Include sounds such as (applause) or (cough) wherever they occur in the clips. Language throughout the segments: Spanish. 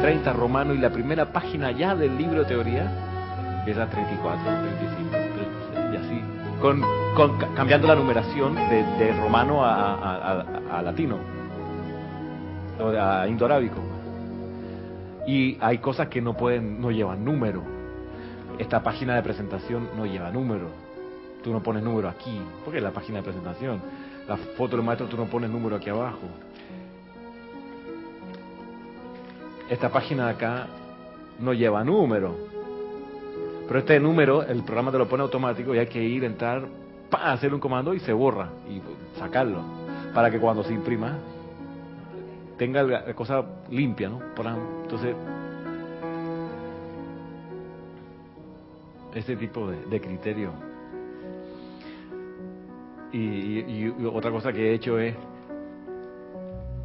30 romano y la primera página ya del libro teoría es la 34, 35, 36, y así, con, con, cambiando la numeración de, de romano a, a, a, a latino, o a indoarábico. Y hay cosas que no pueden, no llevan número. Esta página de presentación no lleva número. Tú no pones número aquí, porque es la página de presentación. La foto del maestro tú no pones número aquí abajo. Esta página de acá no lleva número. Pero este número, el programa te lo pone automático y hay que ir, entrar, pa, hacer un comando y se borra y sacarlo. Para que cuando se imprima tenga la cosa limpia, ¿no? Entonces, ese tipo de, criterio. Y, y, y, otra cosa que he hecho es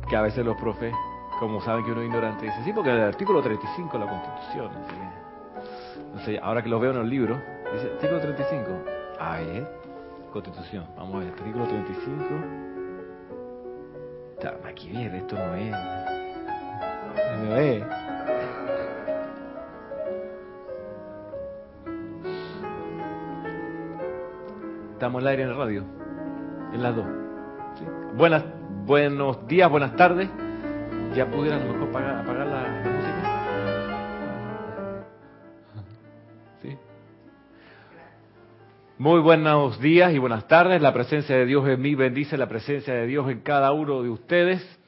que a veces los profes, como saben que uno es ignorante, dicen, sí, porque el artículo 35 de la Constitución, entonces, ahora que lo veo en el libro, dice, artículo 35, ah, ¿eh? Constitución, vamos a ver, artículo 35 aquí viene, esto no es. No es. Estamos al aire en el radio, en las dos. ¿sí? Buenas, buenos días, buenas tardes. Ya pudiera a lo mejor apagar, la música. ¿Sí? Muy buenos días y buenas tardes. La presencia de Dios en mí bendice la presencia de Dios en cada uno de ustedes.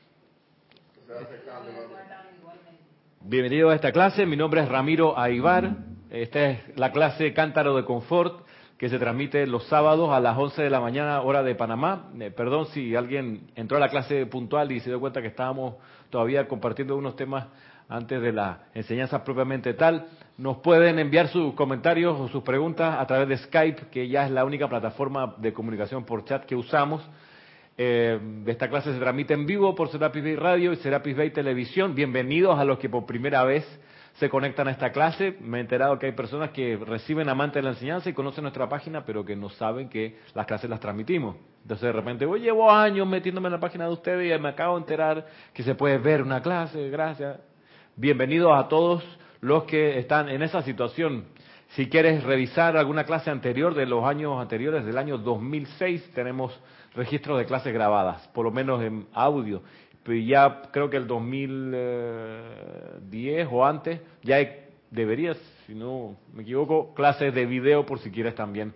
Bienvenido a esta clase. Mi nombre es Ramiro Aibar. Esta es la clase Cántaro de Confort que se transmite los sábados a las 11 de la mañana, hora de Panamá. Eh, perdón si alguien entró a la clase puntual y se dio cuenta que estábamos todavía compartiendo unos temas antes de la enseñanza propiamente tal. Nos pueden enviar sus comentarios o sus preguntas a través de Skype, que ya es la única plataforma de comunicación por chat que usamos. Eh, esta clase se transmite en vivo por Serapis Bay Radio y Serapis Bay Televisión. Bienvenidos a los que por primera vez se conectan a esta clase. Me he enterado que hay personas que reciben amante de la enseñanza y conocen nuestra página, pero que no saben que las clases las transmitimos. Entonces de repente, oye, llevo años metiéndome en la página de ustedes y me acabo de enterar que se puede ver una clase, gracias. Bienvenidos a todos los que están en esa situación. Si quieres revisar alguna clase anterior de los años anteriores, del año 2006, tenemos registros de clases grabadas, por lo menos en audio ya creo que el 2010 o antes, ya deberías, si no me equivoco, clases de video por si quieres también.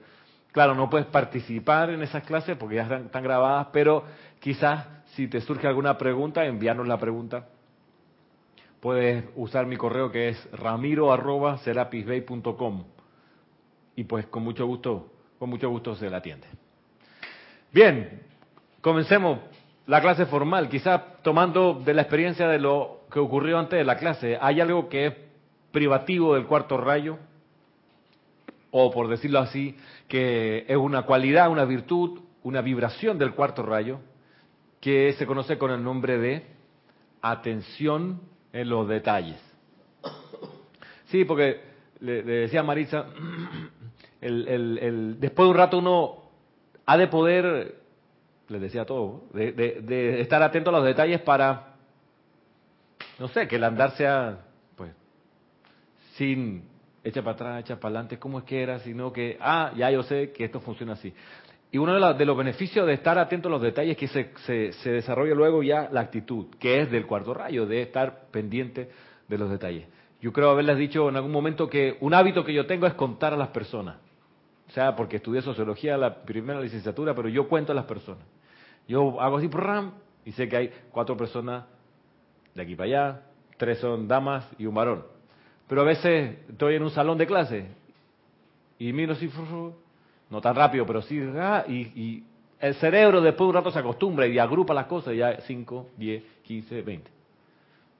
Claro, no puedes participar en esas clases porque ya están, están grabadas, pero quizás si te surge alguna pregunta, enviarnos la pregunta. Puedes usar mi correo que es ramiro@serapisbay.com y pues con mucho gusto, con mucho gusto se la atiende. Bien, comencemos la clase formal, quizás tomando de la experiencia de lo que ocurrió antes de la clase, ¿hay algo que es privativo del cuarto rayo? O por decirlo así, que es una cualidad, una virtud, una vibración del cuarto rayo, que se conoce con el nombre de atención en los detalles. Sí, porque le, decía Marisa, (clears throat) el, el, el, después de un rato uno ha de poder les decía todo, de, de, de, estar atento a los detalles para, no sé, que el andar sea, pues, sin echa para atrás, echa para adelante, cómo es que era, sino que, ah, ya yo sé que esto funciona así. Y uno de, los beneficios de estar atento a los detalles es que se, se, se desarrolla luego ya la actitud, que es del cuarto rayo, de estar pendiente de los detalles. Yo creo haberles dicho en algún momento que un hábito que yo tengo es contar a las personas. O sea, porque estudié sociología la primera licenciatura, pero yo cuento a las personas. Yo hago así, ram, y sé que hay cuatro personas de aquí para allá, tres son damas y un varón. Pero a veces estoy en un salón de clase y miro así, no tan rápido, pero sí, ah, y, el cerebro después de un rato se acostumbra y agrupa las cosas, ya 5, 10, 15, 20.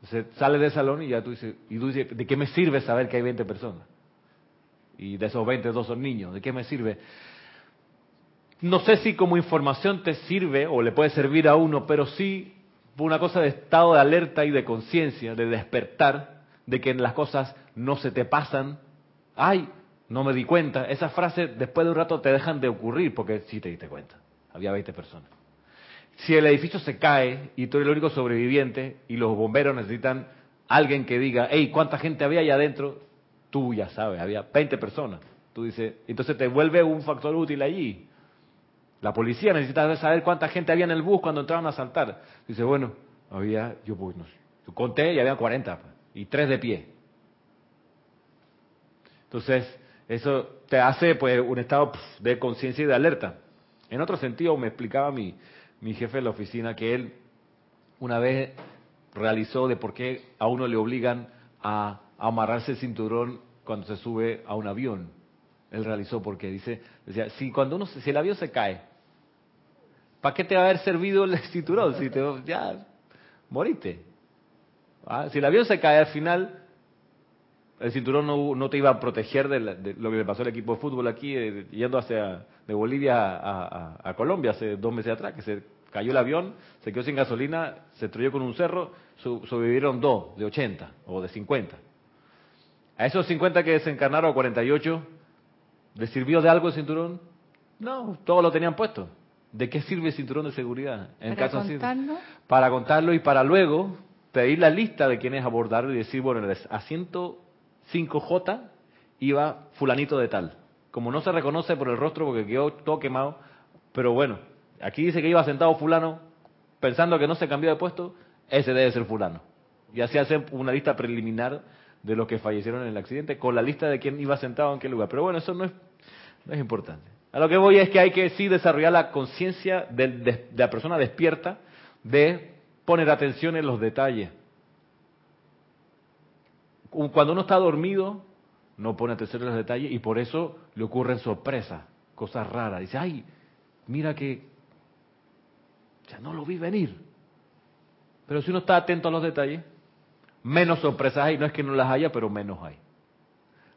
Entonces sale del salón y ya dices, y tú dices, ¿de qué me sirve saber que hay 20 personas? Y de esos 20, dos son niños, ¿de qué me sirve? No sé si como información te sirve o le puede servir a uno, pero sí una cosa de estado de alerta y de conciencia, de despertar, de que las cosas no se te pasan. Ay, no me di cuenta. Esas frases después de un rato te dejan de ocurrir porque sí te diste cuenta. Había 20 personas. Si el edificio se cae y tú eres el único sobreviviente y los bomberos necesitan alguien que diga, hey, ¿cuánta gente había allá adentro? Tú ya sabes, había 20 personas. Tú dices, entonces te vuelve un factor útil allí. La policía necesita saber cuánta gente había en el bus cuando entraron a asaltar. Dice, bueno, había, yo pues, no conté y había 40 pues, y tres de pie. Entonces, eso te hace pues un estado de conciencia y de alerta. En otro sentido, me explicaba mi, mi jefe de la oficina que él una vez realizó de por qué a uno le obligan a amarrarse el cinturón cuando se sube a un avión. Él realizó porque dice, decía, si cuando uno si el avión se cae, ¿para qué te va a haber servido el (laughs) cinturón? Si te, ya moriste. ¿Ah? Si el avión se cae al final, el cinturón no, te iba a proteger de, lo que le pasó al equipo de fútbol aquí, eh, yendo hacia de Bolivia a, Colombia hace dos meses atrás, que se cayó el avión, se quedó sin gasolina, se estrelló con un cerro, sobrevivieron dos de 80 o de 50. A esos 50 que desencarnaron, 48, ¿les sirvió de algo el cinturón? No, todos lo tenían puesto. ¿De qué sirve el cinturón de seguridad? En ¿Para contarlo? Para contarlo y para luego pedir la lista de quienes abordaron y decir, bueno, a 105J iba fulanito de tal. Como no se reconoce por el rostro porque quedó todo quemado, pero bueno, aquí dice que iba sentado fulano, pensando que no se cambió de puesto, ese debe ser fulano. Y así hacen una lista preliminar de los que fallecieron en el accidente con la lista de quién iba sentado en qué lugar. Pero bueno, eso no es, no es importante. A lo que voy es que hay que sí desarrollar la conciencia de, la persona despierta de poner atención en los detalles. Cuando uno está dormido, no pone atención en los detalles y por eso le ocurren sorpresas, cosas raras. Dice, ay, mira que ya no lo vi venir. Pero si uno está atento a los detalles, menos sorpresas hay. No es que no las haya, pero menos hay.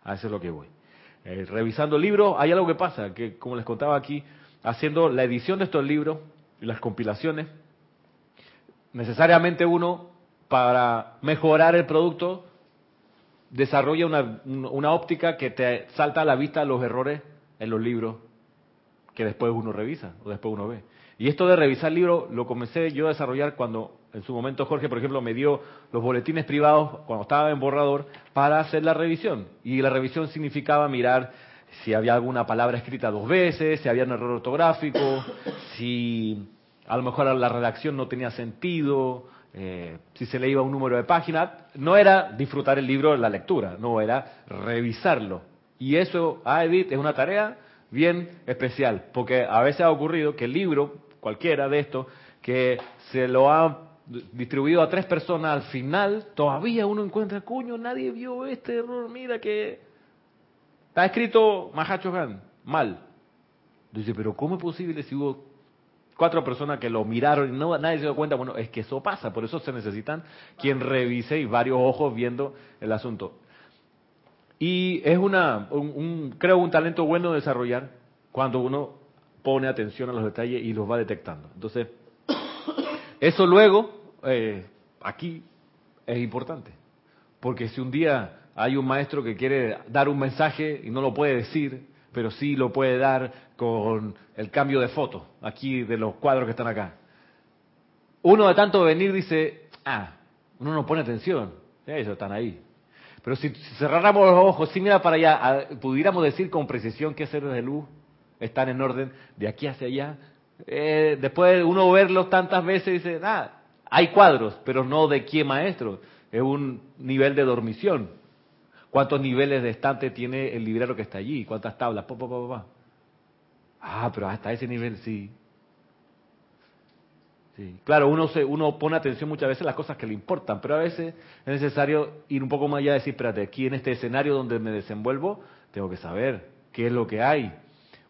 A eso es lo que voy. Eh, revisando libros, hay algo que pasa, que como les contaba aquí, haciendo la edición de estos libros y las compilaciones, necesariamente uno, para mejorar el producto, desarrolla una, una óptica que te salta a la vista los errores en los libros que después uno revisa o después uno ve. Y esto de revisar libros lo comencé yo a desarrollar cuando en su momento Jorge, por ejemplo, me dio los boletines privados cuando estaba en borrador para hacer la revisión. Y la revisión significaba mirar si había alguna palabra escrita dos veces, si había un error ortográfico, (coughs) si a lo mejor la redacción no tenía sentido, eh, si se le iba un número de página. No era disfrutar el libro, la lectura, no, era revisarlo. Y eso, a Edith, es una tarea bien especial, porque a veces ha ocurrido que el libro, cualquiera de estos, que se lo ha distribuido a tres personas, al final todavía uno encuentra, cuño, nadie vio este error, mira que está escrito Mahacho mal. Dice, pero ¿cómo es posible si hubo cuatro personas que lo miraron y no, nadie se dio cuenta? Bueno, es que eso pasa, por eso se necesitan quien revise y varios ojos viendo el asunto. Y es una, un, creo, un talento bueno de desarrollar cuando uno pone atención a los detalles y los va detectando. Entonces, eso luego, eh, aquí, es importante. Porque si un día hay un maestro que quiere dar un mensaje y no lo puede decir, pero sí lo puede dar con el cambio de foto, aquí de los cuadros que están acá. Uno de tanto venir dice, ah, uno no pone atención, ellos están ahí. Pero si, cerráramos los ojos, si mira para allá, pudiéramos decir con precisión qué seres de luz están en orden de aquí hacia allá, eh, después de uno verlos tantas veces, dice, ah, hay cuadros, pero no de qué maestro. Es un nivel de dormición. ¿Cuántos niveles de estante tiene el librero que está allí? ¿Cuántas tablas? ah, pero hasta ese nivel sí. Sí. Claro, uno, se, uno pone atención muchas veces a las cosas que le importan, pero a veces es necesario ir un poco más allá y decir, espérate, aquí en este escenario donde me desenvuelvo, tengo que saber qué es lo que hay,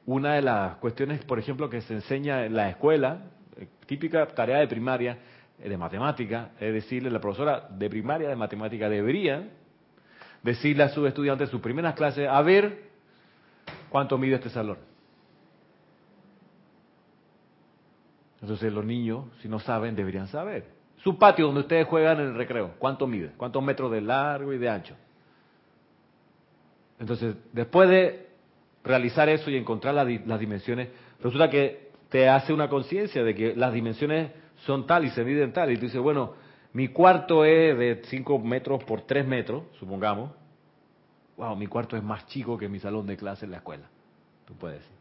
una de las cuestiones, por ejemplo, que se enseña en la escuela, eh, típica tarea de primaria, eh, de matemática, es decirle, la profesora de primaria de matemática debería decirle a sus estudiantes sus primeras clases, a ver cuánto mide este salón. Entonces los niños, si no saben, deberían saber. Su patio donde ustedes juegan en el recreo, ¿cuánto mide? ¿Cuántos metros de largo y de ancho? Entonces, después de realizar eso y encontrar las dimensiones, resulta que te hace una conciencia de que las dimensiones son tal y se miden tal. Y tú dices, bueno, mi cuarto es de 5 metros por 3 metros, supongamos. Wow, mi cuarto es más chico que mi salón de clase en la escuela. Tú puedes decir.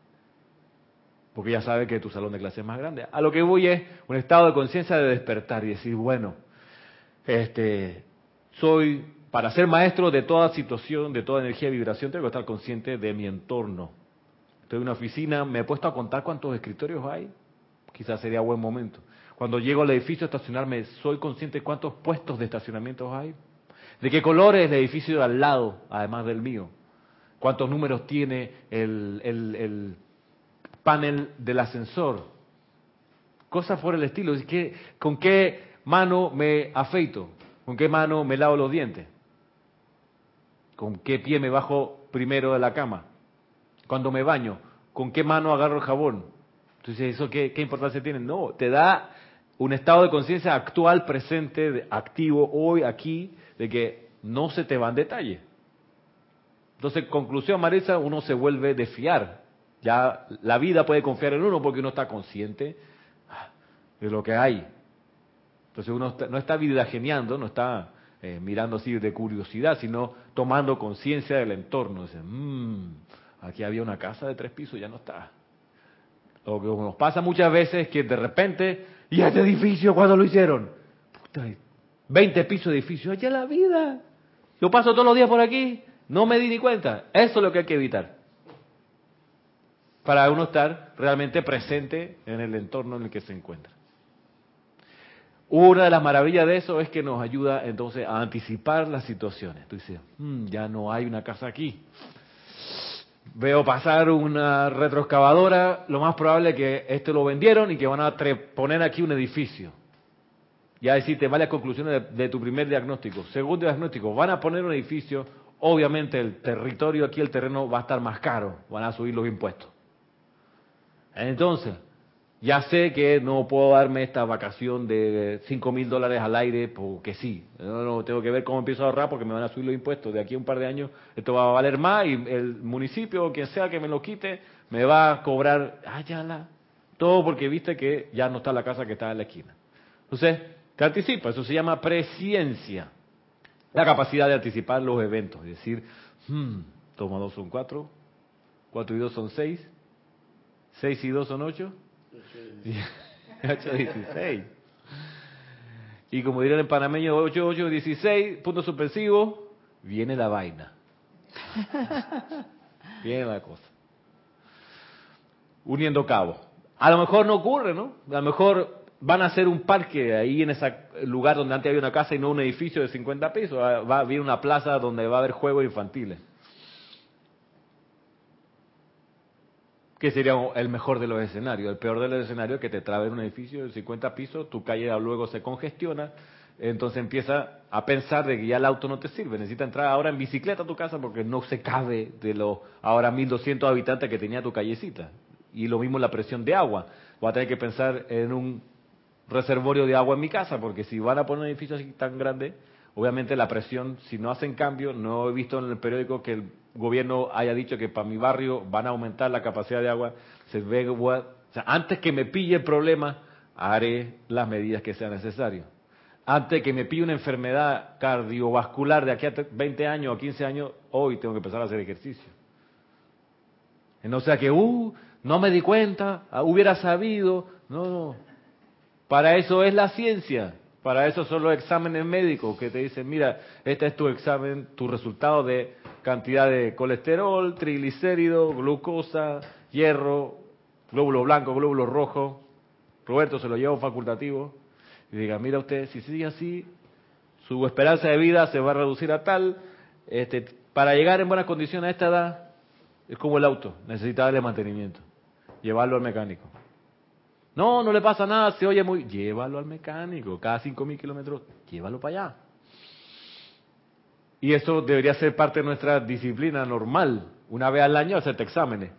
Porque ya sabes que tu salón de clase es más grande. A lo que voy es un estado de conciencia de despertar y decir, bueno, este, soy, para ser maestro de toda situación, de toda energía y vibración, tengo que estar consciente de mi entorno. Estoy en una oficina, me he puesto a contar cuántos escritorios hay. Quizás sería buen momento. Cuando llego al edificio a estacionarme, ¿soy consciente de cuántos puestos de estacionamiento hay? ¿De qué color es el edificio de al lado, además del mío? ¿Cuántos números tiene el, el, panel del ascensor? Cosas por el estilo. ¿Con qué mano me afeito? ¿Con qué mano me lavo los dientes? ¿Con qué pie me bajo primero de la cama? Cuando me baño, ¿con qué mano agarro el jabón? Entonces, ¿eso qué, importancia tiene? No, te da un estado de conciencia actual, presente, activo, hoy, aquí, de que no se te van detalles. Entonces, conclusión, Marisa, uno se vuelve de fiar. Ya la vida puede confiar en uno porque uno está consciente de lo que hay. Entonces uno no está vida geniando, no está eh, mirando así de curiosidad, sino tomando conciencia del entorno. Dice, mmm, aquí había una casa de tres pisos, ya no está. Lo que nos pasa muchas veces es que de repente ¿Y este edificio cuando lo hicieron? Puta, 20 pisos de edificio. Allá la vida. Yo paso todos los días por aquí, no me di ni cuenta. Eso es lo que hay que evitar. Para uno estar realmente presente en el entorno en el que se encuentra. Una de las maravillas de eso es que nos ayuda entonces a anticipar las situaciones. Tú dices, hmm, ya no hay una casa aquí veo pasar una retroexcavadora, lo más probable es que este lo vendieron y que van a poner aquí un edificio. Ya decirte varias conclusiones de, tu primer diagnóstico. Segundo diagnóstico, van a poner un edificio, obviamente el territorio aquí, el terreno va a estar más caro, van a subir los impuestos. Entonces, ya sé que no puedo darme esta vacación de 5 mil dólares al aire porque sí. No, no, tengo que ver cómo empiezo a ahorrar porque me van a subir los impuestos. De aquí a un par de años esto va a valer más y el municipio o quien sea que me lo quite me va a cobrar, ah, la, todo porque viste que ya no está la casa que está en la esquina. Entonces, te anticipa, eso se llama presciencia. La capacidad de anticipar los eventos, es decir, hmm, toma dos son cuatro, cuatro y dos son seis, seis y dos son ocho, 8-16. (laughs) Y como dirían en panameño, 8-8-16, punto suspensivo, viene la vaina. (laughs) viene la cosa. Uniendo cabos. A lo mejor no ocurre, ¿no? A lo mejor van a hacer un parque ahí en ese lugar donde antes había una casa y no un edificio de 50 pisos. Va a haber una plaza donde va a haber juegos infantiles. Que sería el mejor de los escenarios. El peor de los escenarios es que te trabe en un edificio de 50 pisos, tu calle luego se congestiona, entonces empieza a pensar de que ya el auto no te sirve, necesita entrar ahora en bicicleta a tu casa porque no se cabe de los ahora 1200 habitantes que tenía tu callecita. Y lo mismo la presión de agua. Voy a tener que pensar en un reservorio de agua en mi casa porque si van a poner un edificio así tan grande, obviamente la presión, si no hacen cambio, no he visto en el periódico que el gobierno haya dicho que para mi barrio van a aumentar la capacidad de agua, se ve, o sea, antes que me pille el problema, haré las medidas que sean necesarias. Antes que me pille una enfermedad cardiovascular de aquí a 20 años o 15 años, hoy tengo que empezar a hacer ejercicio. No sea que, uh, no me di cuenta, ah, hubiera sabido. No, no. Para eso es la ciencia. Para eso son los exámenes médicos que te dicen, mira, este es tu examen, tu resultado de cantidad de colesterol, triglicéridos, glucosa, hierro, glóbulo blanco, glóbulo rojo. Roberto se lo lleva facultativo y diga, mira usted, si sigue así, su esperanza de vida se va a reducir a tal, este, para llegar en buenas condiciones a esta edad, es como el auto, necesita darle mantenimiento, llevarlo al mecánico. No, no le pasa nada, se oye muy, llévalo al mecánico, cada cinco mil kilómetros, llévalo para allá. Y eso debería ser parte de nuestra disciplina normal. Una vez al año hacerte exámenes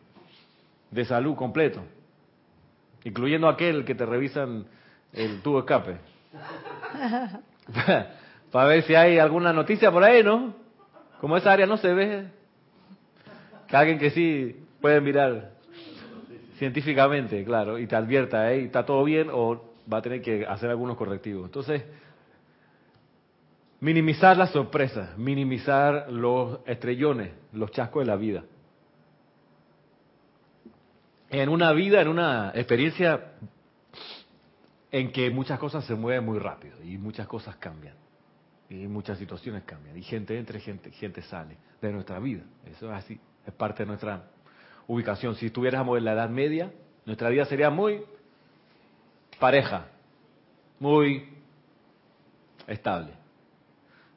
de salud completo, incluyendo aquel que te revisan el tubo escape. (laughs) Para ver si hay alguna noticia por ahí, ¿no? Como esa área no se ve, que alguien que sí puede mirar científicamente, claro, y te advierta, ¿eh? ¿está todo bien o va a tener que hacer algunos correctivos? Entonces, Minimizar las sorpresas, minimizar los estrellones, los chascos de la vida. En una vida, en una experiencia en que muchas cosas se mueven muy rápido y muchas cosas cambian y muchas situaciones cambian y gente entra gente, gente sale de nuestra vida. Eso es así, es parte de nuestra ubicación. Si estuviéramos en la Edad Media, nuestra vida sería muy pareja, muy estable.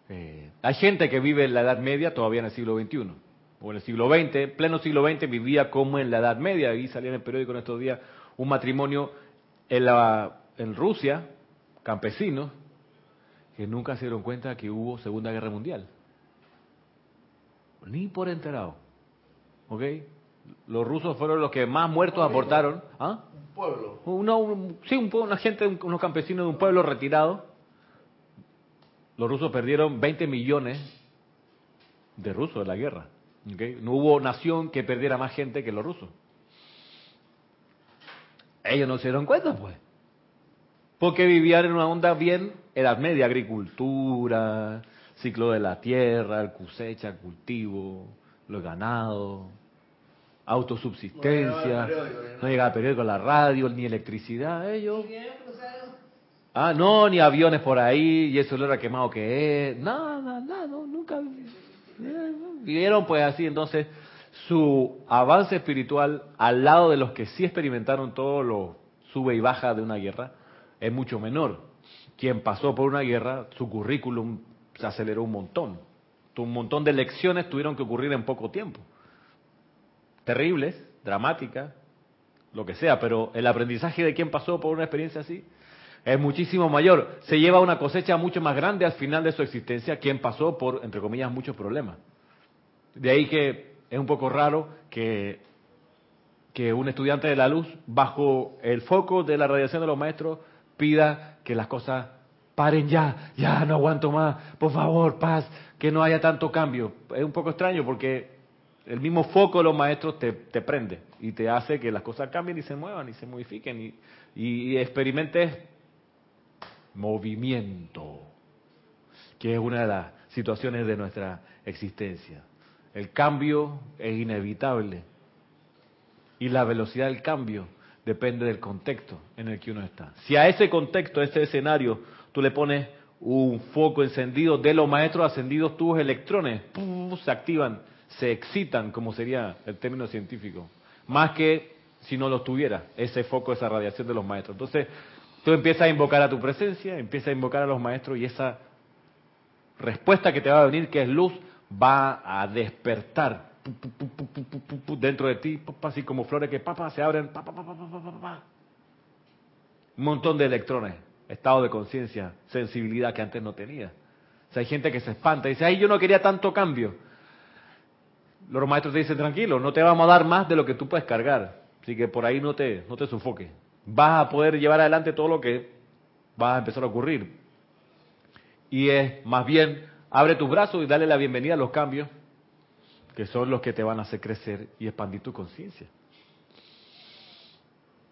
Eh, hay gente que vive en la Edad Media todavía en el siglo XXI, o en el siglo XX, pleno siglo XX vivía como en la Edad Media, y salía en el periódico en estos días un matrimonio en, la, en Rusia, campesinos, que nunca se dieron cuenta que hubo Segunda Guerra Mundial. Ni por enterado. ¿Ok? Los rusos fueron los que más muertos aportaron. ¿Ah? Un pueblo. Uno, sí, un, una gente, unos campesinos de un pueblo retirado. Los rusos perdieron 20 millones de rusos en la guerra. ¿Okay? No hubo nación que perdiera más gente que los rusos. Ellos no se dieron cuenta, pues. Porque vivían en una onda bien edad media, agricultura, ciclo de la tierra, cosecha, cultivo, los ganados, autosubsistencia, no llegaba periódico, la radio, ni electricidad, ellos. Ah, no, ni aviones por ahí, y eso lo era quemado que es, nada, nada, nunca vivieron pues así, entonces su avance espiritual al lado de los que sí experimentaron todo lo sube y baja de una guerra, es mucho menor. Quien pasó por una guerra, su currículum se aceleró un montón. Un montón de lecciones tuvieron que ocurrir en poco tiempo. Terribles, dramáticas, lo que sea, pero el aprendizaje de quien pasó por una experiencia así es muchísimo mayor. Se lleva una cosecha mucho más grande al final de su existencia quien pasó por, entre comillas, muchos problemas. De ahí que es un poco raro que, que un estudiante de la luz, bajo el foco de la radiación de los maestros, pida que las cosas paren ya, ya no aguanto más, por favor, paz, que no haya tanto cambio. Es un poco extraño porque el mismo foco de los maestros te, prende y te hace que las cosas cambien y se muevan y se modifiquen y, y experimentes movimiento, que es una de las situaciones de nuestra existencia. El cambio es inevitable y la velocidad del cambio depende del contexto en el que uno está. Si a ese contexto, a ese escenario, tú le pones un foco encendido de los maestros ascendidos, tus electrones se activan, se excitan, como sería el término científico, más que si no los tuviera, ese foco, esa radiación de los maestros. Entonces, tú empiezas a invocar a tu presencia, empiezas a invocar a los maestros y esa respuesta que te va a venir, que es luz, va a despertar dentro de ti, así como flores que papá se abren, un montón de electrones, estado de conciencia, sensibilidad que antes no tenía. O sea, hay gente que se espanta y dice, ay, yo no quería tanto cambio. Los maestros te dicen, tranquilo, no te vamos a dar más de lo que tú puedes cargar. Así que por ahí no te, no te sufoques. Vas a poder llevar adelante todo lo que va a empezar a ocurrir. Y es más bien, abre tus brazos y dale la bienvenida a los cambios que son los que te van a hacer crecer y expandir tu conciencia.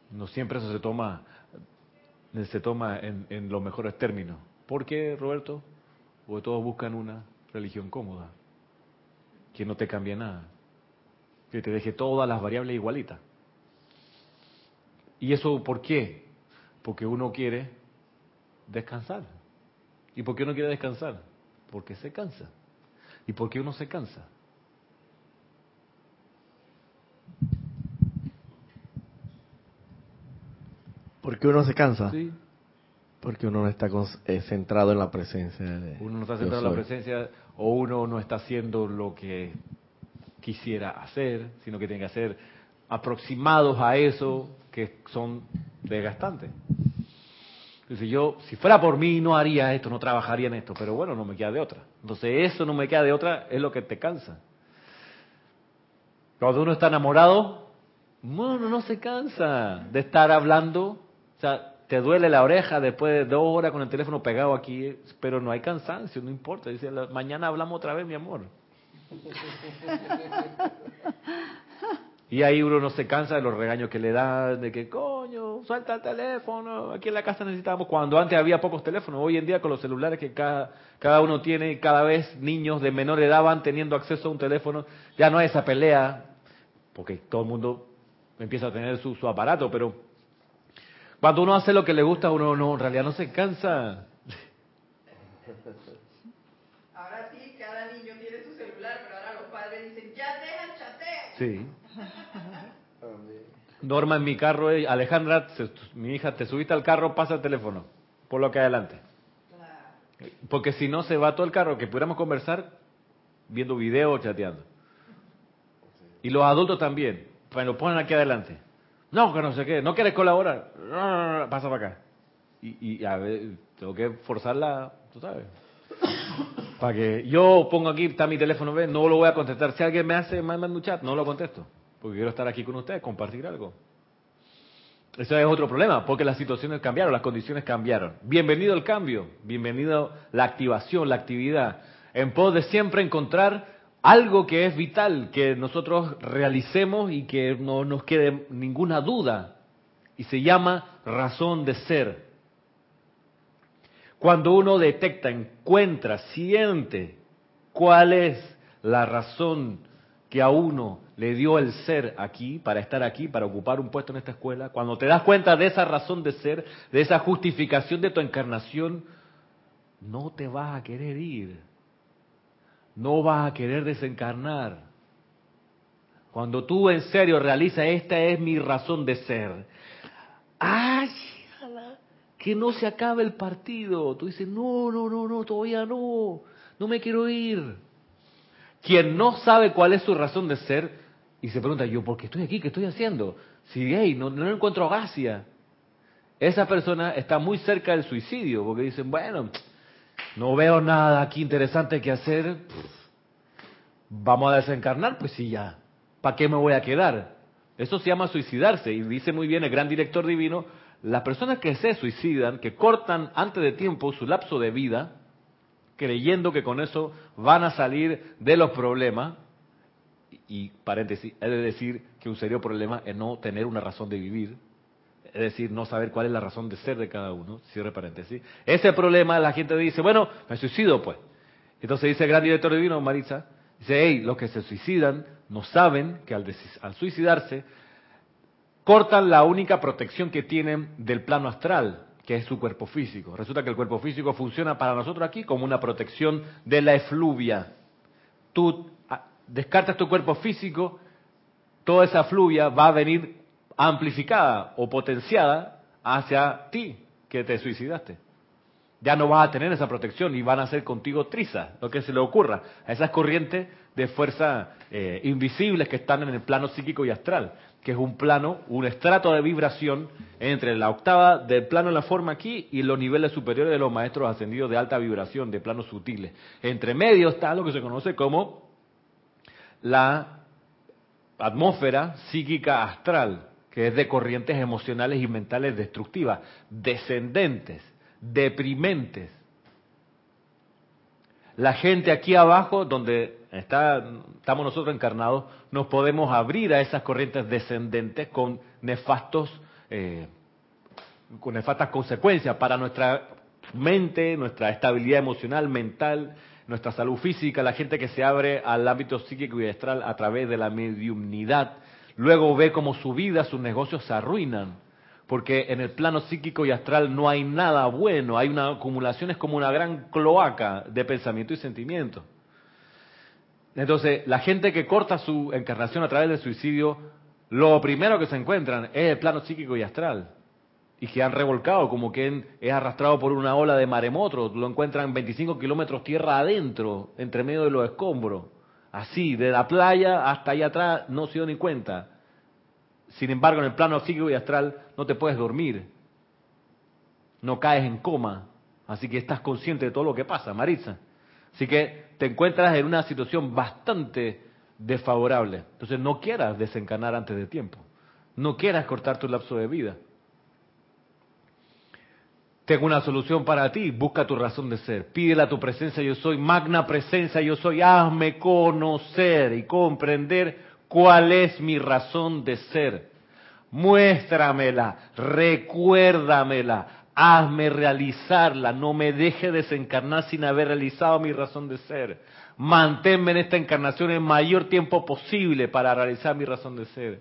No siempre eso se toma, se toma en, los mejores términos. ¿Por qué, Roberto? Todos buscan una religión cómoda, que no te cambie nada, que te deje todas las variables igualitas. ¿Y eso por qué? Porque uno quiere descansar. ¿Y por qué uno quiere descansar? Porque se cansa. ¿Y por qué uno se cansa? Porque uno se cansa. Sí. Porque uno no está eh, centrado en la presencia. De uno no está centrado en la presencia o uno no está haciendo lo que quisiera hacer, sino que tiene que hacer aproximados a eso que son desgastantes. Entonces yo, si fuera por mí, no haría esto, no trabajaría en esto, pero bueno, no me queda de otra. Entonces eso no me queda de otra, es lo que te cansa. Cuando uno está enamorado, uno no se cansa de estar hablando o sea, te duele la oreja después de dos horas con el teléfono pegado aquí, pero no hay cansancio, no importa. Dice, mañana hablamos otra vez, mi amor. (laughs) Y ahí uno no se cansa de los regaños que le dan, de que, coño, suelta el teléfono, aquí en la casa necesitamos, cuando antes había pocos teléfonos, hoy en día con los celulares que cada, cada uno tiene, cada vez niños de menor edad van teniendo acceso a un teléfono, ya no hay esa pelea, porque todo el mundo empieza a tener su, su aparato, pero cuando uno hace lo que le gusta, uno no, en realidad no se cansa. Ahora sí, cada niño tiene su celular, pero ahora los padres dicen, ya deja el chateo. Sí. Norma en mi carro, eh, Alejandra, mi hija, te subiste al carro, pasa el teléfono, por lo que adelante. Porque si no se va todo el carro, que pudiéramos conversar viendo videos, chateando. Y los adultos también, pues lo ponen aquí adelante. No, que no sé qué, no quieres colaborar. Pasa para acá. Y, y a ver, tengo que forzarla, tú sabes. (coughs) Para que yo pongo aquí, está mi teléfono, ¿ves? no lo voy a contestar. Si alguien me hace, manda un chat, no lo contesto porque quiero estar aquí con ustedes, compartir algo. Ese es otro problema, porque las situaciones cambiaron, las condiciones cambiaron. Bienvenido al cambio, bienvenido la activación, la actividad, en pos de siempre encontrar algo que es vital, que nosotros realicemos y que no nos quede ninguna duda, y se llama razón de ser. Cuando uno detecta, encuentra, siente cuál es la razón que a uno le dio el ser aquí, para estar aquí, para ocupar un puesto en esta escuela, cuando te das cuenta de esa razón de ser, de esa justificación de tu encarnación, no te vas a querer ir, no vas a querer desencarnar. Cuando tú en serio realizas, esta es mi razón de ser, ¡ay! Que no se acabe el partido. Tú dices, no, no, no, no, todavía no, no me quiero ir. Quien no sabe cuál es su razón de ser, y se pregunta, yo, ¿por qué estoy aquí? ¿Qué estoy haciendo? Si hey, no, no encuentro gracia. Esa persona está muy cerca del suicidio, porque dicen, bueno, no veo nada aquí interesante que hacer, vamos a desencarnar, pues sí, ya, ¿para qué me voy a quedar? Eso se llama suicidarse, y dice muy bien el gran director divino, las personas que se suicidan, que cortan antes de tiempo su lapso de vida, creyendo que con eso van a salir de los problemas, y paréntesis, es decir que un serio problema es no tener una razón de vivir, es decir, no saber cuál es la razón de ser de cada uno, cierre paréntesis. Ese problema la gente dice, bueno, me suicido pues. Entonces dice el gran director divino, Maritza, dice, hey, los que se suicidan no saben que al, al suicidarse cortan la única protección que tienen del plano astral, que es su cuerpo físico. Resulta que el cuerpo físico funciona para nosotros aquí como una protección de la efluvia. Tú descartas tu cuerpo físico, toda esa fluvia va a venir amplificada o potenciada hacia ti que te suicidaste. Ya no vas a tener esa protección y van a ser contigo trizas, lo que se le ocurra, a esas corrientes de fuerza eh, invisibles que están en el plano psíquico y astral, que es un plano, un estrato de vibración entre la octava del plano en la forma aquí y los niveles superiores de los maestros ascendidos de alta vibración, de planos sutiles. Entre medio está lo que se conoce como la atmósfera psíquica astral, que es de corrientes emocionales y mentales destructivas, descendentes, deprimentes. La gente aquí abajo, donde está, estamos nosotros encarnados, nos podemos abrir a esas corrientes descendentes con nefastos, eh, con nefastas consecuencias para nuestra mente, nuestra estabilidad emocional, mental, nuestra salud física, la gente que se abre al ámbito psíquico y astral a través de la mediumnidad, luego ve cómo su vida, sus negocios se arruinan, porque en el plano psíquico y astral no hay nada bueno, hay una acumulación, es como una gran cloaca de pensamiento y sentimiento. Entonces, la gente que corta su encarnación a través del suicidio, lo primero que se encuentran es el plano psíquico y astral y que han revolcado, como que es arrastrado por una ola de maremoto, lo encuentran 25 kilómetros tierra adentro, entre medio de los escombros. Así, de la playa hasta allá atrás, no se dio ni cuenta. Sin embargo, en el plano psíquico y astral no te puedes dormir. No caes en coma. Así que estás consciente de todo lo que pasa, Marisa. Así que te encuentras en una situación bastante desfavorable. Entonces no quieras desencanar antes de tiempo. No quieras cortar tu lapso de vida. Tengo una solución para ti, busca tu razón de ser, pídele a tu presencia yo soy, magna presencia yo soy, hazme conocer y comprender ¿Cuál es mi razón de ser? Muéstramela, recuérdamela, hazme realizarla, no me deje desencarnar sin haber realizado mi razón de ser. Manténme en esta encarnación el mayor tiempo posible para realizar mi razón de ser.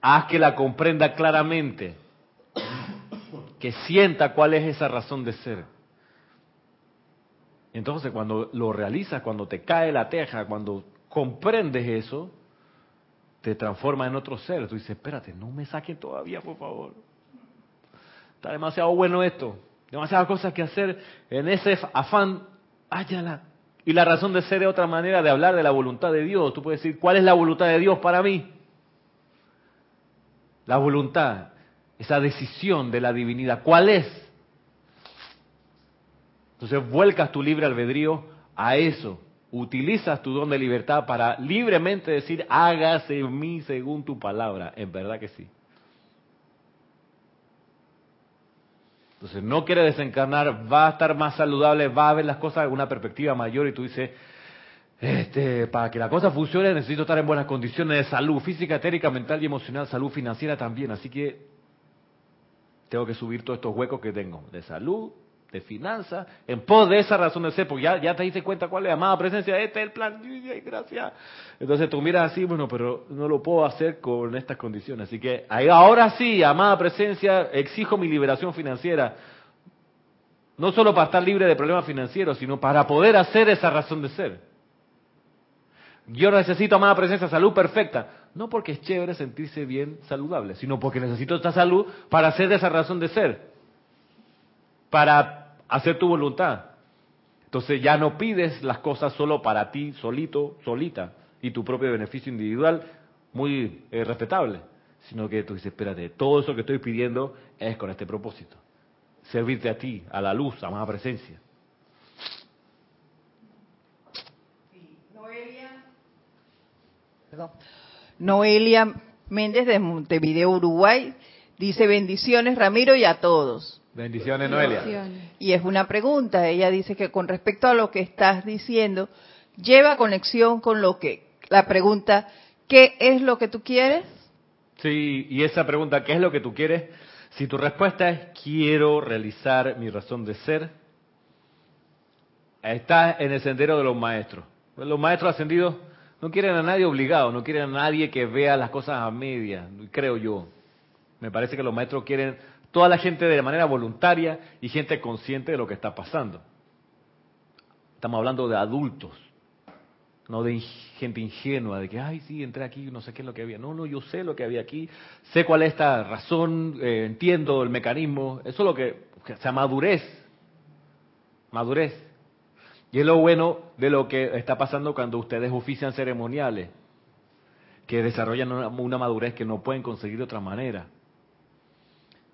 Haz que la comprenda claramente, que sienta cuál es esa razón de ser. Entonces cuando lo realizas, cuando te cae la teja, cuando comprendes eso, te transforma en otro ser. Tú dices, espérate, no me saquen todavía, por favor. Está demasiado bueno esto. Demasiadas cosas que hacer en ese afán. Háyala. Y la razón de ser es otra manera de hablar de la voluntad de Dios. Tú puedes decir, ¿cuál es la voluntad de Dios para mí? La voluntad, esa decisión de la divinidad, ¿cuál es? Entonces vuelcas tu libre albedrío a eso utilizas tu don de libertad para libremente decir, hágase en mí según tu palabra. En verdad que sí. Entonces, no quiere desencarnar, va a estar más saludable, va a ver las cosas en una perspectiva mayor y tú dices, este, para que la cosa funcione necesito estar en buenas condiciones de salud física, etérica, mental y emocional, salud financiera también. Así que tengo que subir todos estos huecos que tengo de salud, de finanzas, en pos de esa razón de ser, porque ya, ya te diste cuenta cuál es la amada presencia, este es el plan, gracias. Entonces tú miras así, bueno, pero no lo puedo hacer con estas condiciones. Así que ahora sí, amada presencia, exijo mi liberación financiera. No solo para estar libre de problemas financieros, sino para poder hacer esa razón de ser. Yo necesito, amada presencia, salud perfecta. No porque es chévere sentirse bien saludable, sino porque necesito esta salud para hacer esa razón de ser para hacer tu voluntad. Entonces ya no pides las cosas solo para ti, solito, solita, y tu propio beneficio individual, muy eh, respetable, sino que tú dices, espérate, todo eso que estoy pidiendo es con este propósito. Servirte a ti, a la luz, a más presencia. Noelia. Perdón. Noelia Méndez de Montevideo, Uruguay, dice bendiciones Ramiro y a todos. Bendiciones, Noelia. Y es una pregunta. Ella dice que con respecto a lo que estás diciendo, lleva conexión con lo que la pregunta, ¿qué es lo que tú quieres? Sí, y esa pregunta, ¿qué es lo que tú quieres? Si tu respuesta es quiero realizar mi razón de ser, estás en el sendero de los maestros. Los maestros ascendidos no quieren a nadie obligado, no quieren a nadie que vea las cosas a media, creo yo. Me parece que los maestros quieren toda la gente de manera voluntaria y gente consciente de lo que está pasando. Estamos hablando de adultos, no de gente ingenua, de que, ay, sí, entré aquí, no sé qué es lo que había. No, no, yo sé lo que había aquí, sé cuál es esta razón, eh, entiendo el mecanismo. Eso es lo que, o sea, madurez, madurez. Y es lo bueno de lo que está pasando cuando ustedes ofician ceremoniales, que desarrollan una madurez que no pueden conseguir de otra manera.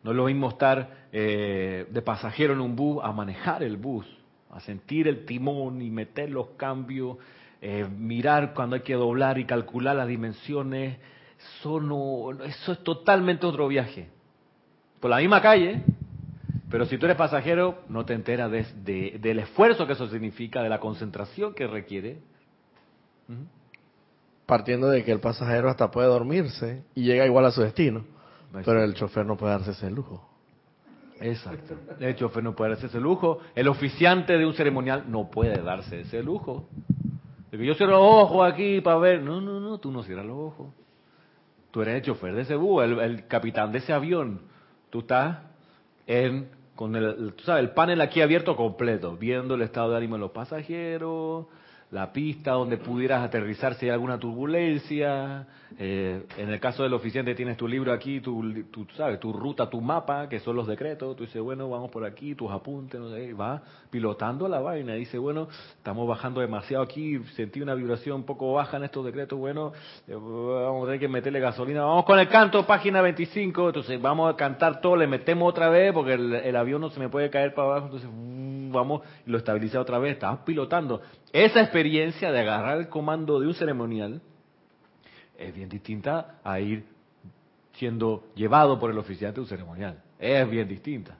No es lo mismo estar eh, de pasajero en un bus a manejar el bus, a sentir el timón y meter los cambios, eh, mirar cuando hay que doblar y calcular las dimensiones. Eso, no, eso es totalmente otro viaje. Por la misma calle, pero si tú eres pasajero, no te enteras de, del esfuerzo que eso significa, de la concentración que requiere. Partiendo de que el pasajero hasta puede dormirse y llega igual a su destino. Pero el chofer no puede darse ese lujo. Exacto. El chofer no puede darse ese lujo. El oficiante de un ceremonial no puede darse ese lujo. De que yo cierro los ojos aquí para ver. No, no, no, tú no cierras los ojos. Tú eres el chofer de ese bus, el, capitán de ese avión. Tú estás en, con el, sabes, el panel aquí abierto completo, viendo el estado de ánimo de los pasajeros, la pista donde pudieras aterrizar si hay alguna turbulencia. Eh, en el caso del oficiante tienes tu libro aquí, tu, sabes, tu ruta, tu mapa, que son los decretos. Tú dices, bueno, vamos por aquí, tus apuntes, no sé, va pilotando la vaina. Dice, bueno, estamos bajando demasiado aquí, sentí una vibración un poco baja en estos decretos. Bueno, eh, vamos a tener que meterle gasolina. Vamos con el canto, página 25. Entonces vamos a cantar todo, le metemos otra vez porque el, avión no se me puede caer para abajo. Entonces, vamos y lo estabiliza otra vez. Estamos pilotando. Esa experiencia de agarrar el comando de un ceremonial es bien distinta a ir siendo llevado por el oficiante de un ceremonial. Es bien distinta.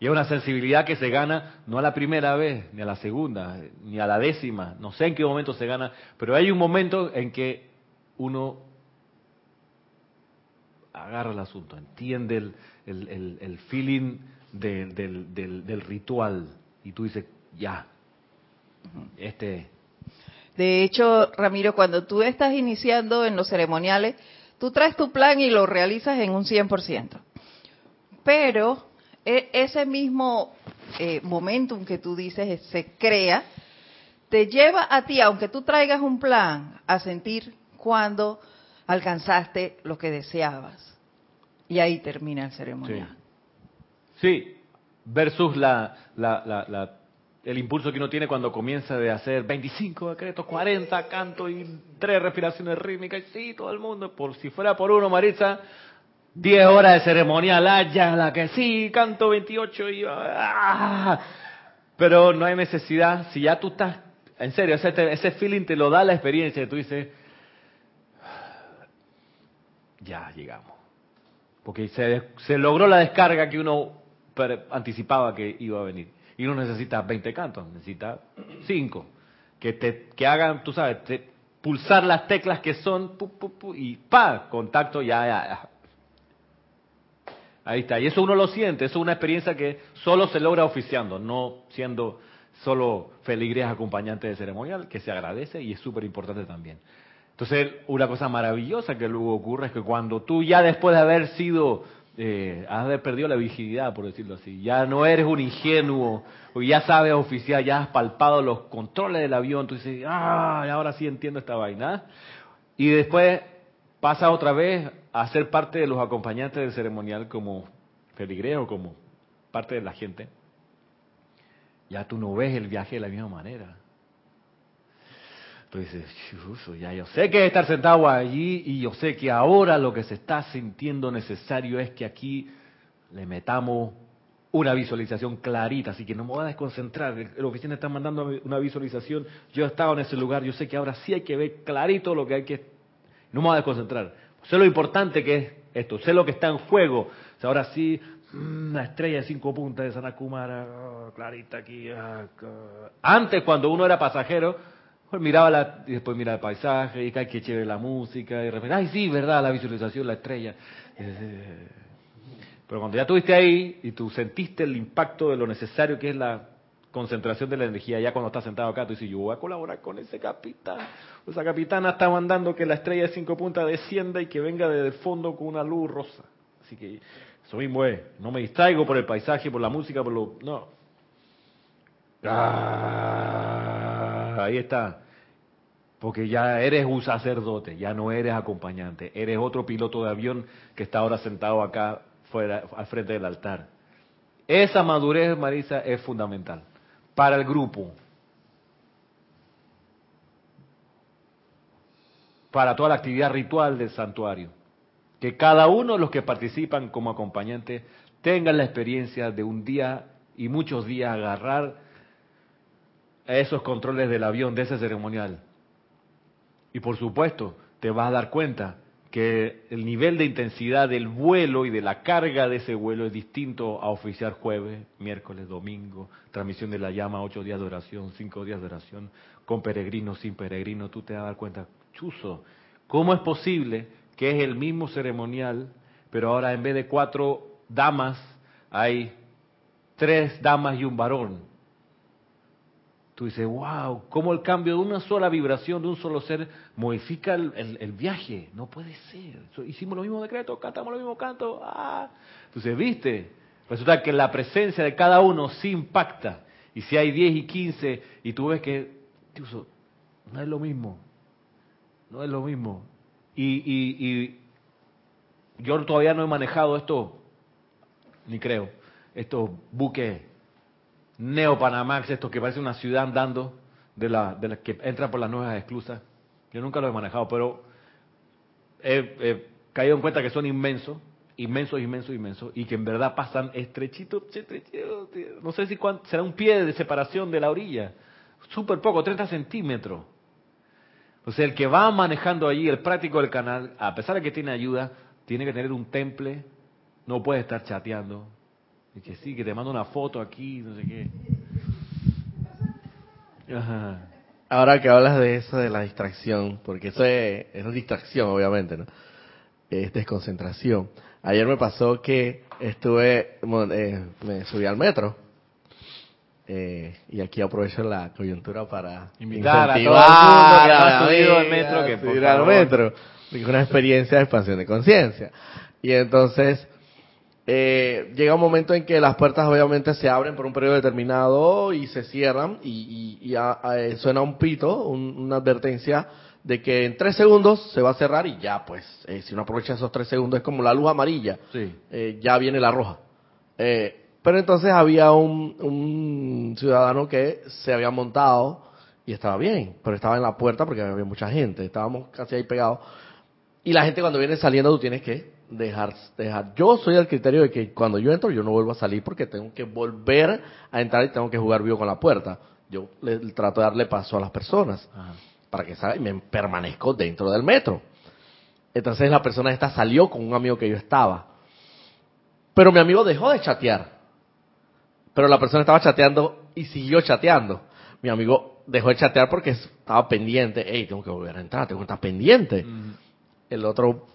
Y es una sensibilidad que se gana no a la primera vez, ni a la segunda, ni a la décima, no sé en qué momento se gana, pero hay un momento en que uno agarra el asunto, entiende el, el, el, feeling del, del, del, ritual y tú dices, ya, este... De hecho, Ramiro, cuando tú estás iniciando en los ceremoniales, tú traes tu plan y lo realizas en un 100%. Pero e, ese mismo eh, momentum que tú dices se crea, te lleva a ti, aunque tú traigas un plan, a sentir cuando alcanzaste lo que deseabas. Y ahí termina el ceremonial. Sí, versus la, el impulso que uno tiene cuando comienza de hacer 25 decretos, 40 cantos y tres respiraciones rítmicas. Y sí, todo el mundo, por si fuera por uno, Maritza, 10 horas de ceremonial, allá, la que sí, canto 28 y... Ah. Pero no hay necesidad, si ya tú estás, en serio, ese, ese feeling te lo da la experiencia, tú dices, ya llegamos. Porque se, se logró la descarga que uno anticipaba que iba a venir. Y uno necesita 20 cantos, necesita 5. Que, te, que hagan, tú sabes, pulsar las teclas que son, y pa, contacto, ya, ya, Ahí está. Y eso uno lo siente, eso es una experiencia que solo se logra oficiando, no siendo solo feligres acompañantes de ceremonial, que se agradece y es súper importante también. Entonces, una cosa maravillosa que luego ocurre es que cuando tú ya después de haber sido, eh, haber perdido la vigilidad, por decirlo así, ya no eres un ingenuo, o ya sabes oficiar, ya has palpado los controles del avión, tú dices, ah, ahora sí entiendo esta vaina. Y después pasa otra vez a ser parte de los acompañantes del ceremonial como feligreo, como parte de la gente, ya tú no ves el viaje de la misma manera. Tú dices, ya yo sé que estar sentado allí y yo sé que ahora lo que se está sintiendo necesario es que aquí le metamos una visualización clarita, así que no me voy a desconcentrar. El oficina está mandando una visualización, yo he estado en ese lugar, yo sé que ahora sí hay que ver clarito lo que hay que... No me voy a desconcentrar. Sé lo importante que es esto, sé lo que está en juego. ahora sí, mm, una estrella de cinco puntas de Sanakumara, oh, clarita aquí. Ah, Antes, cuando uno era pasajero, miraba la, y después miraba el paisaje, y que chévere la música, y de repente, ay sí, verdad, la visualización, la estrella. Pero cuando ya estuviste ahí y tú sentiste el impacto de lo necesario que es la concentración de la energía, ya cuando estás sentado acá, tú dices, yo voy a colaborar con ese capitán. Esa capitana está mandando que la estrella de cinco puntas descienda y que venga desde el fondo con una luz rosa. Así que eso mismo es, no me distraigo por el paisaje, por la música, por lo... No. Ah, ahí está. Porque ya eres un sacerdote, ya no eres acompañante, eres otro piloto de avión que está ahora sentado acá fuera, al frente del altar. Esa madurez, Marisa, es fundamental para el grupo, para toda la actividad ritual del santuario. Que cada uno de los que participan como acompañantes tengan la experiencia de un día y muchos días agarrar esos controles del avión, de ese ceremonial. Y por supuesto, te vas a dar cuenta que el nivel de intensidad del vuelo y de la carga de ese vuelo es distinto a oficiar jueves, miércoles, domingo, transmisión de la llama, ocho días de oración, cinco días de oración, con peregrinos, sin peregrinos, tú te vas a dar cuenta, chuzo, ¿cómo es posible que es el mismo ceremonial, pero ahora en vez de cuatro damas hay tres damas y un varón? Tú dices, wow, cómo el cambio de una sola vibración, de un solo ser, modifica el, viaje. No puede ser. Hicimos los mismos decretos, cantamos los mismos cantos. Ah. Entonces, viste, resulta que la presencia de cada uno sí impacta. Y si hay 10 y 15 y tú ves que, no es lo mismo. No es lo mismo. Y, y, y yo todavía no he manejado esto, ni creo, estos buques Neo Panamax, esto que parece una ciudad andando, de la, de la que entra por las nuevas esclusas. Yo nunca lo he manejado, pero he, caído en cuenta que son inmensos, inmensos, inmensos, inmensos, y que en verdad pasan estrechitos, estrechitos no sé si será un pie de separación de la orilla, súper poco, 30 centímetros. O sea, el que va manejando allí, el práctico del canal, a pesar de que tiene ayuda, tiene que tener un temple, no puede estar chateando, Y que sí, que te mando una foto aquí, no sé qué. Ajá. Ahora que hablas de eso de la distracción, porque eso es, es distracción, obviamente, ¿no? Es desconcentración. Ayer me pasó que estuve, eh, me subí al metro. eh, y aquí aprovecho la coyuntura para Invitar a todo el mundo que ha subido al metro que, por al metro. Una experiencia de expansión de conciencia. Y entonces, eh, llega un momento en que las puertas obviamente se abren por un periodo determinado y se cierran y, y- y a- a- eh, suena un pito, un- una advertencia de que en tres segundos se va a cerrar y ya pues, eh, si uno aprovecha esos tres segundos es como la luz amarilla, Sí. eh, ya viene la roja. Eh, pero entonces había un, un ciudadano que se había montado y estaba bien, pero estaba en la puerta porque había mucha gente, estábamos casi ahí pegados. Y la gente cuando viene saliendo tú tienes que dejar, dejar. Yo soy del criterio de que cuando yo entro yo no vuelvo a salir porque tengo que volver a entrar y tengo que jugar vivo con la puerta. Yo le, trato de darle paso a las personas Ajá. para que y me permanezco dentro del metro. Entonces la persona esta salió con un amigo que yo estaba. Pero mi amigo dejó de chatear. Pero la persona estaba chateando y siguió chateando. Mi amigo dejó de chatear porque estaba pendiente. Hey, tengo que volver a entrar, tengo que estar pendiente. El otro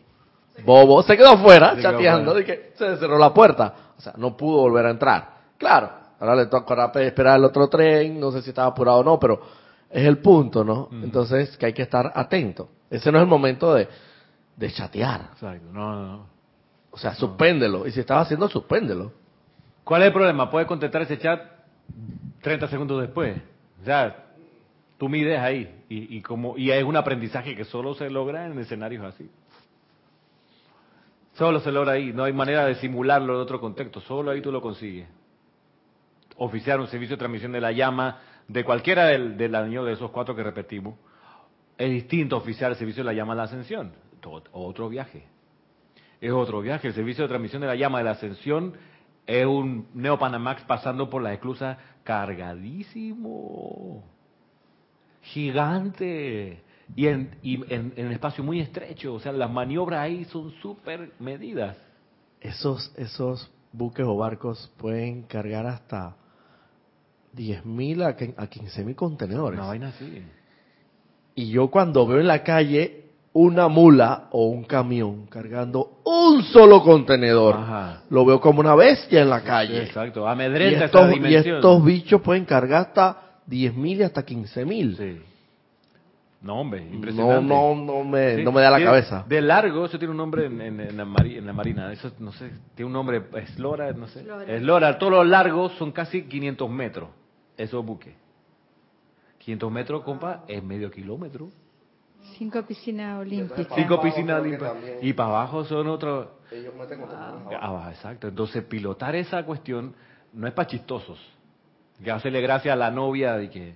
bobo se quedó afuera chateando y que se cerró la puerta. O sea, no pudo volver a entrar. Claro, ahora le toca esperar el otro tren, no sé si estaba apurado o no, pero es el punto, ¿no? Entonces que hay que estar atento. Ese no es el momento de, de chatear. Exacto. No, no, no. O sea, suspéndelo. Y si estaba haciendo, suspéndelo. ¿Cuál es el problema? Puedes contestar ese chat 30 segundos después. O sea, tú mides ahí. Y, y, como, y es un aprendizaje que solo se logra en escenarios así. Solo se logra ahí. No hay manera de simularlo en otro contexto. Solo ahí tú lo consigues. Oficiar un servicio de transmisión de la llama de cualquiera del, del año de esos cuatro que repetimos. Es distinto oficiar el servicio de la llama de la ascensión. Otro viaje es otro viaje. El servicio de transmisión de la llama de la ascensión es un Neo Panamax pasando por las esclusas cargadísimo, gigante y en, y en, en espacio muy estrecho. O sea, las maniobras ahí son súper medidas. Esos, esos buques o barcos pueden cargar hasta 10.000 a, que- a 15.000 contenedores. Una vaina así. Y yo cuando veo en la calle una mula o un camión cargando un solo contenedor, Ajá. lo veo como una bestia en la calle. Exacto. Y Amedrenta estos, esa y estos bichos pueden cargar hasta 10.000 y hasta 15.000. Sí. No, hombre, No, impresionante. no, no me, Sí, no me da la tiene- cabeza. De largo, eso tiene un nombre en, en- en la, mari- en la marina. Eso, no sé, tiene un nombre, eslora, no sé. Eslora. Eslora, todos los largos son casi 500 metros, esos buques. 500 metros, compa, es medio kilómetro. Cinco piscinas olímpicas. Cinco piscinas también. Y para abajo son otros. Ellos meten abajo. Ah, exacto. Entonces, pilotar esa cuestión no es para chistosos. Que hacerle gracia a la novia de que.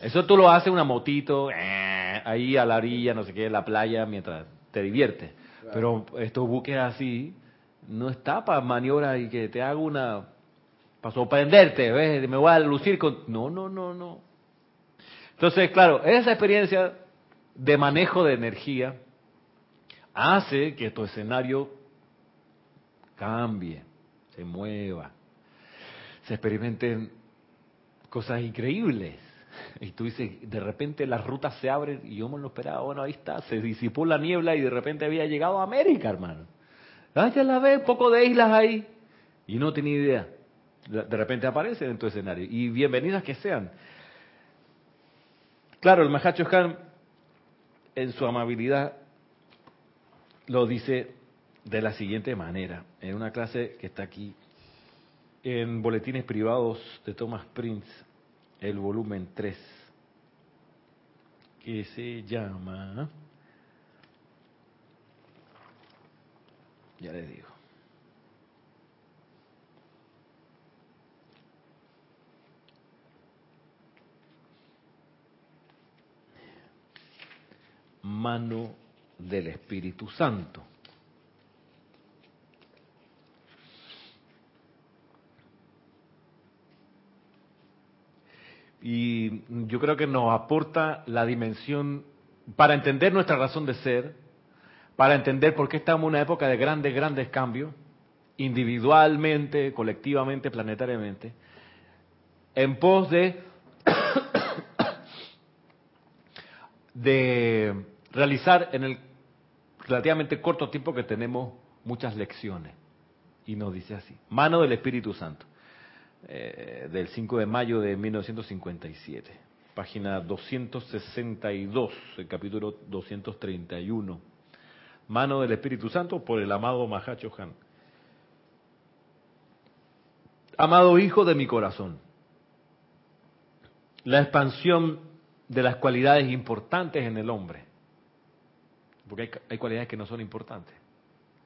Eso tú lo haces una motito, eh, ahí a la orilla, no sé qué, en la playa, mientras te diviertes. Pero estos buques así, no está para maniobras y que te haga una. para sorprenderte, ¿ves? Me voy a lucir con. No, no, no, no. Entonces, claro, esa experiencia de manejo de energía hace que tu escenario cambie, se mueva, se experimenten cosas increíbles. (laughs) Y tú dices, de repente las rutas se abren y yo me lo esperaba. Bueno, ahí está, se disipó la niebla y de repente había llegado a América, hermano. Ah, ya la ves, poco de islas ahí. Y no tenía idea. De repente aparecen en tu escenario. Y bienvenidas que sean. Claro, el Mahacho Han, en su amabilidad, lo dice de la siguiente manera, en una clase que está aquí, en Boletines Privados de Thomas Prince, el volumen 3, que se llama... Ya les digo. Mano del Espíritu Santo. Y yo creo que nos aporta la dimensión para entender nuestra razón de ser, para entender por qué estamos en una época de grandes, grandes cambios individualmente, colectivamente, planetariamente, en pos de, (coughs) de realizar en el relativamente corto tiempo que tenemos muchas lecciones. Y nos dice así, mano del Espíritu Santo, eh, del 5 de mayo de 1957, página 262, el capítulo 231. Mano del Espíritu Santo por el amado Mahacho Han. Amado hijo de mi corazón, la expansión de las cualidades importantes en el hombre, porque hay, hay cualidades que no son importantes,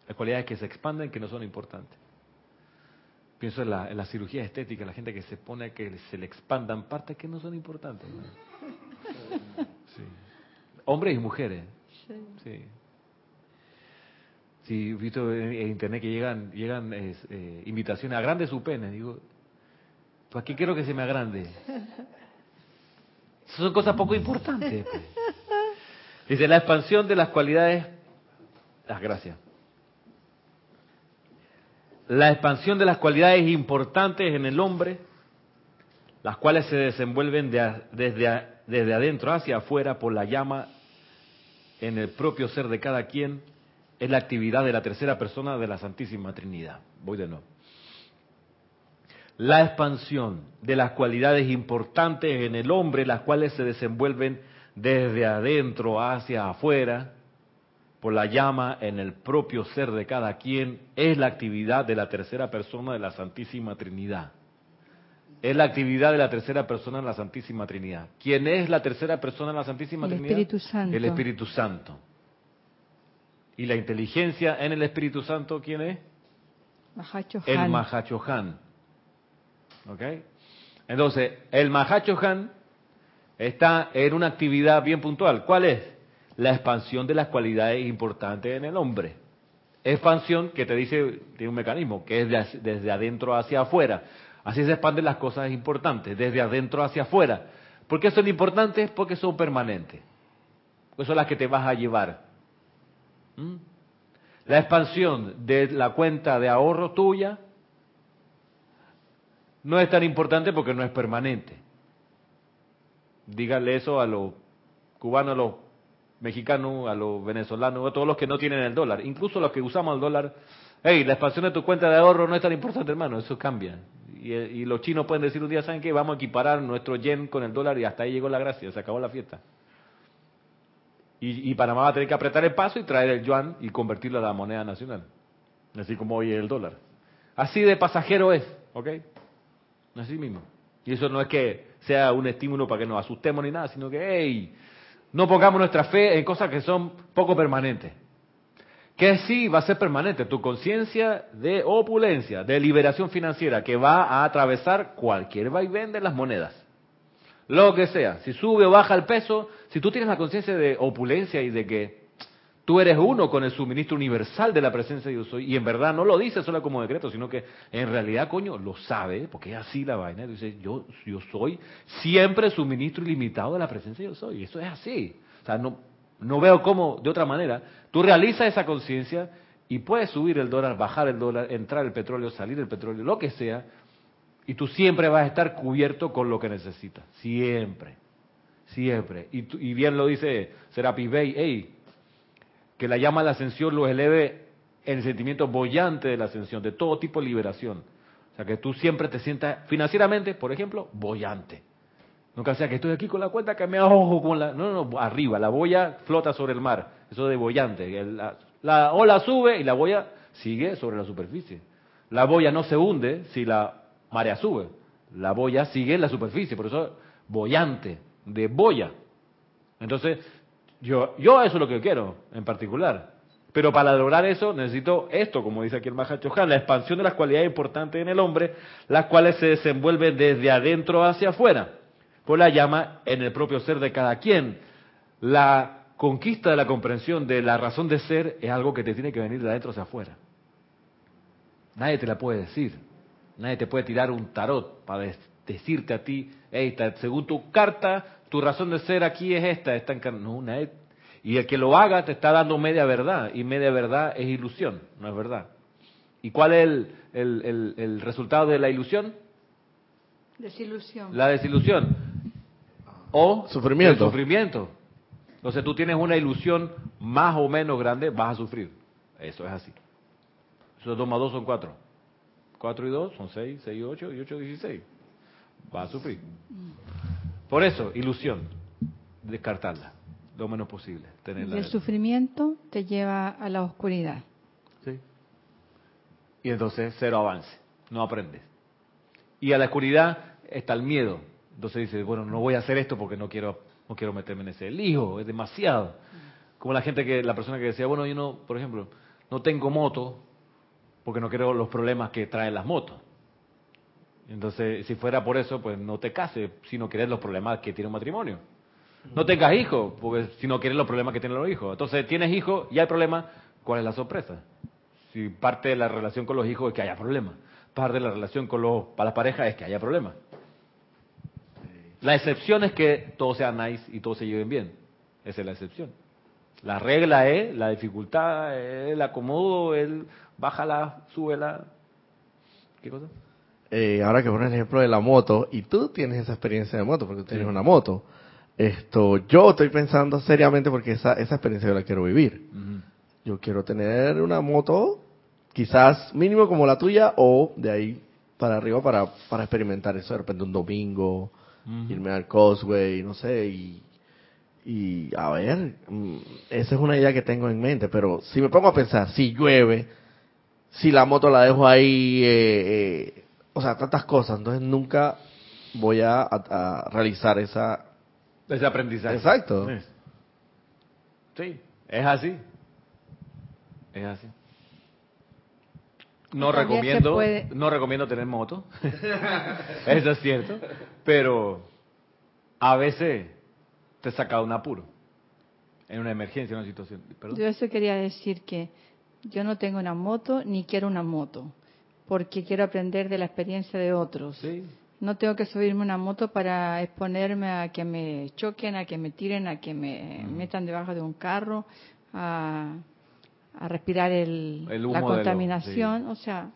hay cualidades que se expanden que no son importantes. Pienso en la, en la cirugía estética, la gente que se pone a que se le expandan partes que no son importantes. ¿no? Sí. Hombres y mujeres. Sí. Sí, he visto en internet que llegan llegan eh, eh, invitaciones, agrande su pene. Digo, ¿para qué quiero que se me agrande? Son cosas poco importantes. pues. Dice, la expansión de las cualidades... Las gracias. La expansión de las cualidades importantes en el hombre, las cuales se desenvuelven desde, desde adentro hacia afuera por la llama en el propio ser de cada quien, es la actividad de la tercera persona de la Santísima Trinidad. Voy de nuevo. La expansión de las cualidades importantes en el hombre, las cuales se desenvuelven desde adentro hacia afuera, por la llama en el propio ser de cada quien, es la actividad de la tercera persona de la Santísima Trinidad. Es la actividad de la tercera persona de la Santísima Trinidad. ¿Quién es la tercera persona de la Santísima El Trinidad? Espíritu Santo. El Espíritu Santo. ¿Y la inteligencia en el Espíritu Santo quién es? El Han. Mahachohan. ¿Ok? Entonces, el Mahachohan está en una actividad bien puntual. ¿Cuál es? La expansión de las cualidades importantes en el hombre. Expansión que te dice, tiene un mecanismo, que es de- desde adentro hacia afuera. Así se expanden las cosas importantes, desde adentro hacia afuera. ¿Por qué son importantes? Porque son permanentes. Pues son las que te vas a llevar. ¿Mm? La expansión de la cuenta de ahorro tuya no es tan importante porque no es permanente. Díganle eso a los cubanos, a los mexicanos, a los venezolanos, a todos los que no tienen el dólar, incluso los que usamos el dólar. Hey, la expansión de tu cuenta de ahorro no es tan importante, hermano, eso cambia. Y, y los chinos pueden decir un día, ¿saben qué? Vamos a equiparar nuestro yen con el dólar y hasta ahí llegó la gracia, se acabó la fiesta. Y, y Panamá va a tener que apretar el paso y traer el yuan y convertirlo a la moneda nacional. Así como hoy es el dólar. Así de pasajero es, ¿ok? Así mismo. Y eso no es que sea un estímulo para que nos asustemos ni nada, sino que, hey, no pongamos nuestra fe en cosas que son poco permanentes. Que sí va a ser permanente, tu conciencia de opulencia, de liberación financiera, que va a atravesar cualquier vaivén de las monedas. Lo que sea, si sube o baja el peso, si tú tienes la conciencia de opulencia y de que tú eres uno con el suministro universal de la presencia de yo soy, y en verdad no lo dice solo como decreto, sino que en realidad, coño, lo sabe, porque es así la vaina, dice, yo, yo soy siempre suministro ilimitado de la presencia de yo soy, y eso es así. O sea, no, no veo cómo, de otra manera, tú realizas esa conciencia y puedes subir el dólar, bajar el dólar, entrar el petróleo, salir el petróleo, lo que sea, y tú siempre vas a estar cubierto con lo que necesitas, siempre, siempre. Y bien lo dice Serapis Bey, hey, que la llama a la ascensión los eleve en el sentimiento bollante de la ascensión, de todo tipo de liberación. O sea, que tú siempre te sientas financieramente, por ejemplo, bollante. Nunca sea que estoy aquí con la cuenta que me ahogo con la... No, no, arriba, la boya flota sobre el mar. Eso de bollante. La, la ola sube y la boya sigue sobre la superficie. La boya no se hunde si la marea sube. La boya sigue en la superficie. Por eso, bollante, de boya. Entonces, yo, yo eso es lo que quiero en particular. Pero para lograr eso necesito esto, como dice aquí el Mahacho Han, la expansión de las cualidades importantes en el hombre, las cuales se desenvuelven desde adentro hacia afuera, por la llama en el propio ser de cada quien. La conquista de la comprensión de la razón de ser es algo que te tiene que venir de adentro hacia afuera. Nadie te la puede decir. Nadie te puede tirar un tarot para decirte a ti, hey, según tu carta, tu razón de ser aquí es esta, está en No, nadie- Y el que lo haga te está dando media verdad, y media verdad es ilusión, no es verdad. ¿Y cuál es el, el- el- el resultado de la ilusión? Desilusión. La desilusión. O Sufrimiento. el sufrimiento. Entonces tú tienes una ilusión más o menos grande, vas a sufrir. Eso es así. Eso 2 más 2 son 4. 4 y 2 son 6, 6 y 8 y 8 16. Vas a sufrir. Por eso, ilusión. Descartarla. Lo menos posible. Y Tenerla. el sufrimiento te lleva a la oscuridad. Sí. Y entonces cero avance, no aprendes. Y a la oscuridad está el miedo. Entonces dices, bueno, no voy a hacer esto porque no quiero no quiero meterme en ese lío, es demasiado. Como la gente que la persona que decía, bueno, yo no, por ejemplo, no tengo moto porque no quiero los problemas que traen las motos. Entonces, si fuera por eso, pues no te cases si no quieres los problemas que tiene un matrimonio. No tengas hijos, porque si no quieres los problemas que tienen los hijos. Entonces, tienes hijos y hay problemas, ¿cuál es la sorpresa? Si parte de la relación con los hijos es que haya problemas. Parte de la relación con los, para las parejas es que haya problemas. La excepción es que todo sea nice y todos se lleven bien. Esa es la excepción. La regla es la dificultad, el acomodo, el bájala, súbela. ¿Qué cosa? Eh, ahora que pones el ejemplo de la moto, y tú tienes esa experiencia de moto, porque tú tienes Sí. una moto. Esto, yo estoy pensando seriamente porque esa, esa experiencia yo la quiero vivir. Yo quiero tener una moto, quizás mínimo como la tuya, o de ahí para arriba para, para experimentar eso de repente un domingo, irme al Causeway, no sé, y, y a ver, mm, esa es una idea que tengo en mente, pero si me pongo a pensar, si llueve, si la moto la dejo ahí, eh, eh, o sea, tantas cosas, entonces nunca voy a, a- a realizar esa... Ese aprendizaje. Exacto. Sí. Sí, es así. Es así. No recomiendo, puede- no recomiendo tener moto. (laughs) Eso es cierto. Pero a veces te saca de un apuro. En una emergencia, en una situación. ¿Perdón? Yo eso quería decir que yo no tengo una moto ni quiero una moto, porque quiero aprender de la experiencia de otros. Sí. No tengo que subirme a una moto para exponerme a que me choquen, a que me tiren, a que me Mm. metan debajo de un carro, a, a respirar el, El humo la de lo- contaminación. O sea,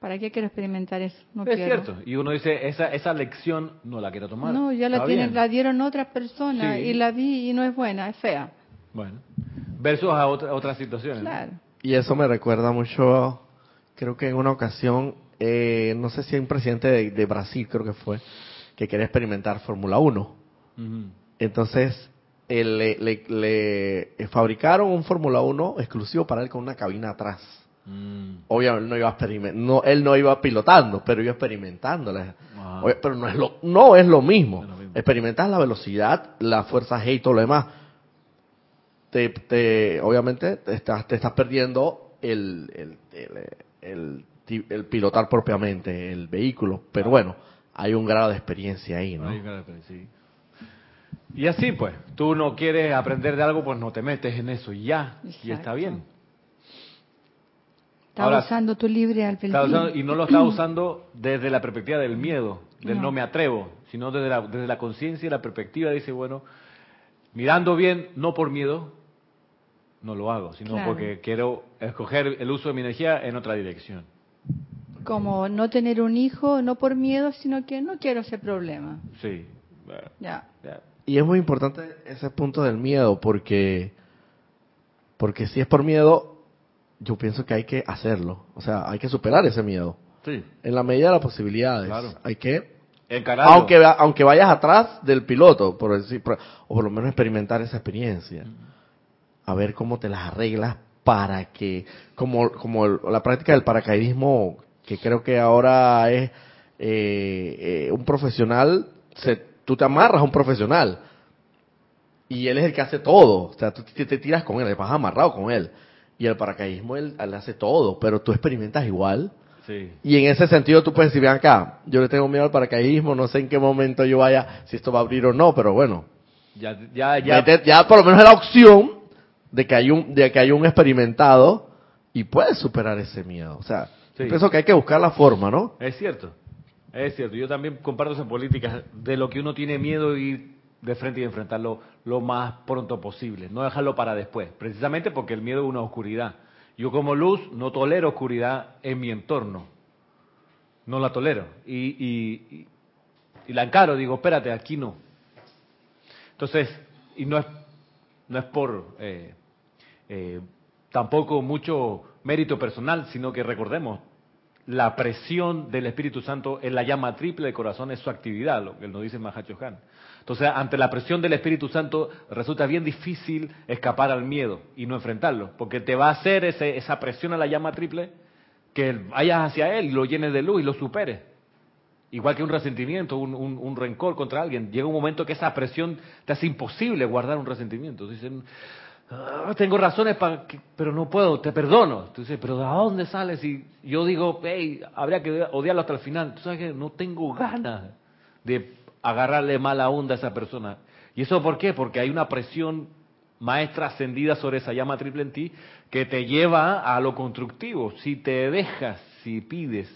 ¿para qué quiero experimentar eso? No es quiero. cierto. Y uno dice, esa, esa lección no la quiero tomar. No, ya la tienen, la dieron otras personas Sí. y la vi y no es buena, es fea. Bueno. Versus a otra- otras situaciones. Claro. Y eso me recuerda mucho, creo que en una ocasión, eh, no sé si hay un presidente de, de Brasil, creo que fue, que quería experimentar Fórmula 1. Ujú. Entonces, eh, le, le- le, fabricaron un Fórmula 1 exclusivo para él con una cabina atrás. Mm. Obviamente él no iba experiment- no, él no iba pilotando, pero iba experimentándola. Oye, pero no es lo, no es lo mismo. No es lo mismo. Experimentas la velocidad, la fuerza G y todo lo demás. Te, te- obviamente te estás, te estás perdiendo el, el, el, el ti- el pilotar propiamente el vehículo. Pero bueno, hay un grado de experiencia ahí, ¿no? Ahí, claro, pero sí. Y así pues, tú no quieres aprender de algo, pues no te metes en eso y ya, y está bien. Ahora, usando tu libre albedrío. Está y no lo está (clears throat) usando desde la perspectiva del miedo, del no, No. me atrevo, sino desde la, desde la conciencia y la perspectiva dice, bueno, mirando bien, no por miedo, no lo hago, sino Claro. porque quiero escoger el uso de mi energía en otra dirección. Como no tener un hijo, no por miedo, sino que no quiero ese problema. Sí. Ya. ya. Y es muy importante ese punto del miedo, porque, porque si es por miedo, yo pienso que hay que hacerlo. O sea, hay que superar ese miedo. Sí. En la medida de las posibilidades. Claro. Hay que, Encararlo. aunque, va- aunque vayas atrás del piloto, por decir, por- o por lo menos experimentar esa experiencia. A ver cómo te las arreglas para que, como, como el- la práctica del paracaidismo, que creo que ahora es eh, eh, un profesional, se, tú te amarras a un profesional y él es el que hace todo. O sea, tú te, te tiras con él, vas amarrado con él. Y el paracaidismo él, él hace todo, pero tú experimentas igual. Sí. Y en ese sentido tú puedes decir, ven acá, yo le tengo miedo al paracaidismo, no sé en qué momento yo vaya, si esto va a abrir o no, pero bueno, ya, ya. ya, ya por lo menos es la opción de que hay un, de que hay un experimentado y puedes superar ese miedo. O sea, Sí. pienso que hay que buscar la forma, ¿no? Es cierto, es cierto. Yo también comparto esa política de lo que uno tiene miedo ir de frente y enfrentarlo lo más pronto posible, no dejarlo para después, precisamente porque el miedo es una oscuridad Yo como luz no tolero oscuridad en mi entorno. No la tolero. Y, y, y la encaro, digo, espérate, aquí no. Entonces, y no es, no es por eh, eh, tampoco mucho mérito personal, sino que recordemos, la presión del Espíritu Santo en la llama triple del corazón es su actividad, lo que nos dice Mahacho Han. Entonces, ante la presión del Espíritu Santo, resulta bien difícil escapar al miedo y no enfrentarlo, porque te va a hacer ese, esa presión a la llama triple que vayas hacia él y lo llenes de luz y lo superes. Igual que un resentimiento, un, un, rencor contra alguien. Llega un momento que esa presión te hace imposible guardar un resentimiento. Dicen, ah, tengo razones para pero no puedo, te perdono. Entonces, pero ¿de dónde sales? Y yo digo, hey, habría que odiarlo hasta el final. Tú sabes que no tengo ganas de agarrarle mala onda a esa persona. ¿Y eso por qué? Porque hay una presión maestra ascendida sobre esa llama triple en ti que te lleva a lo constructivo. Si te dejas, si pides,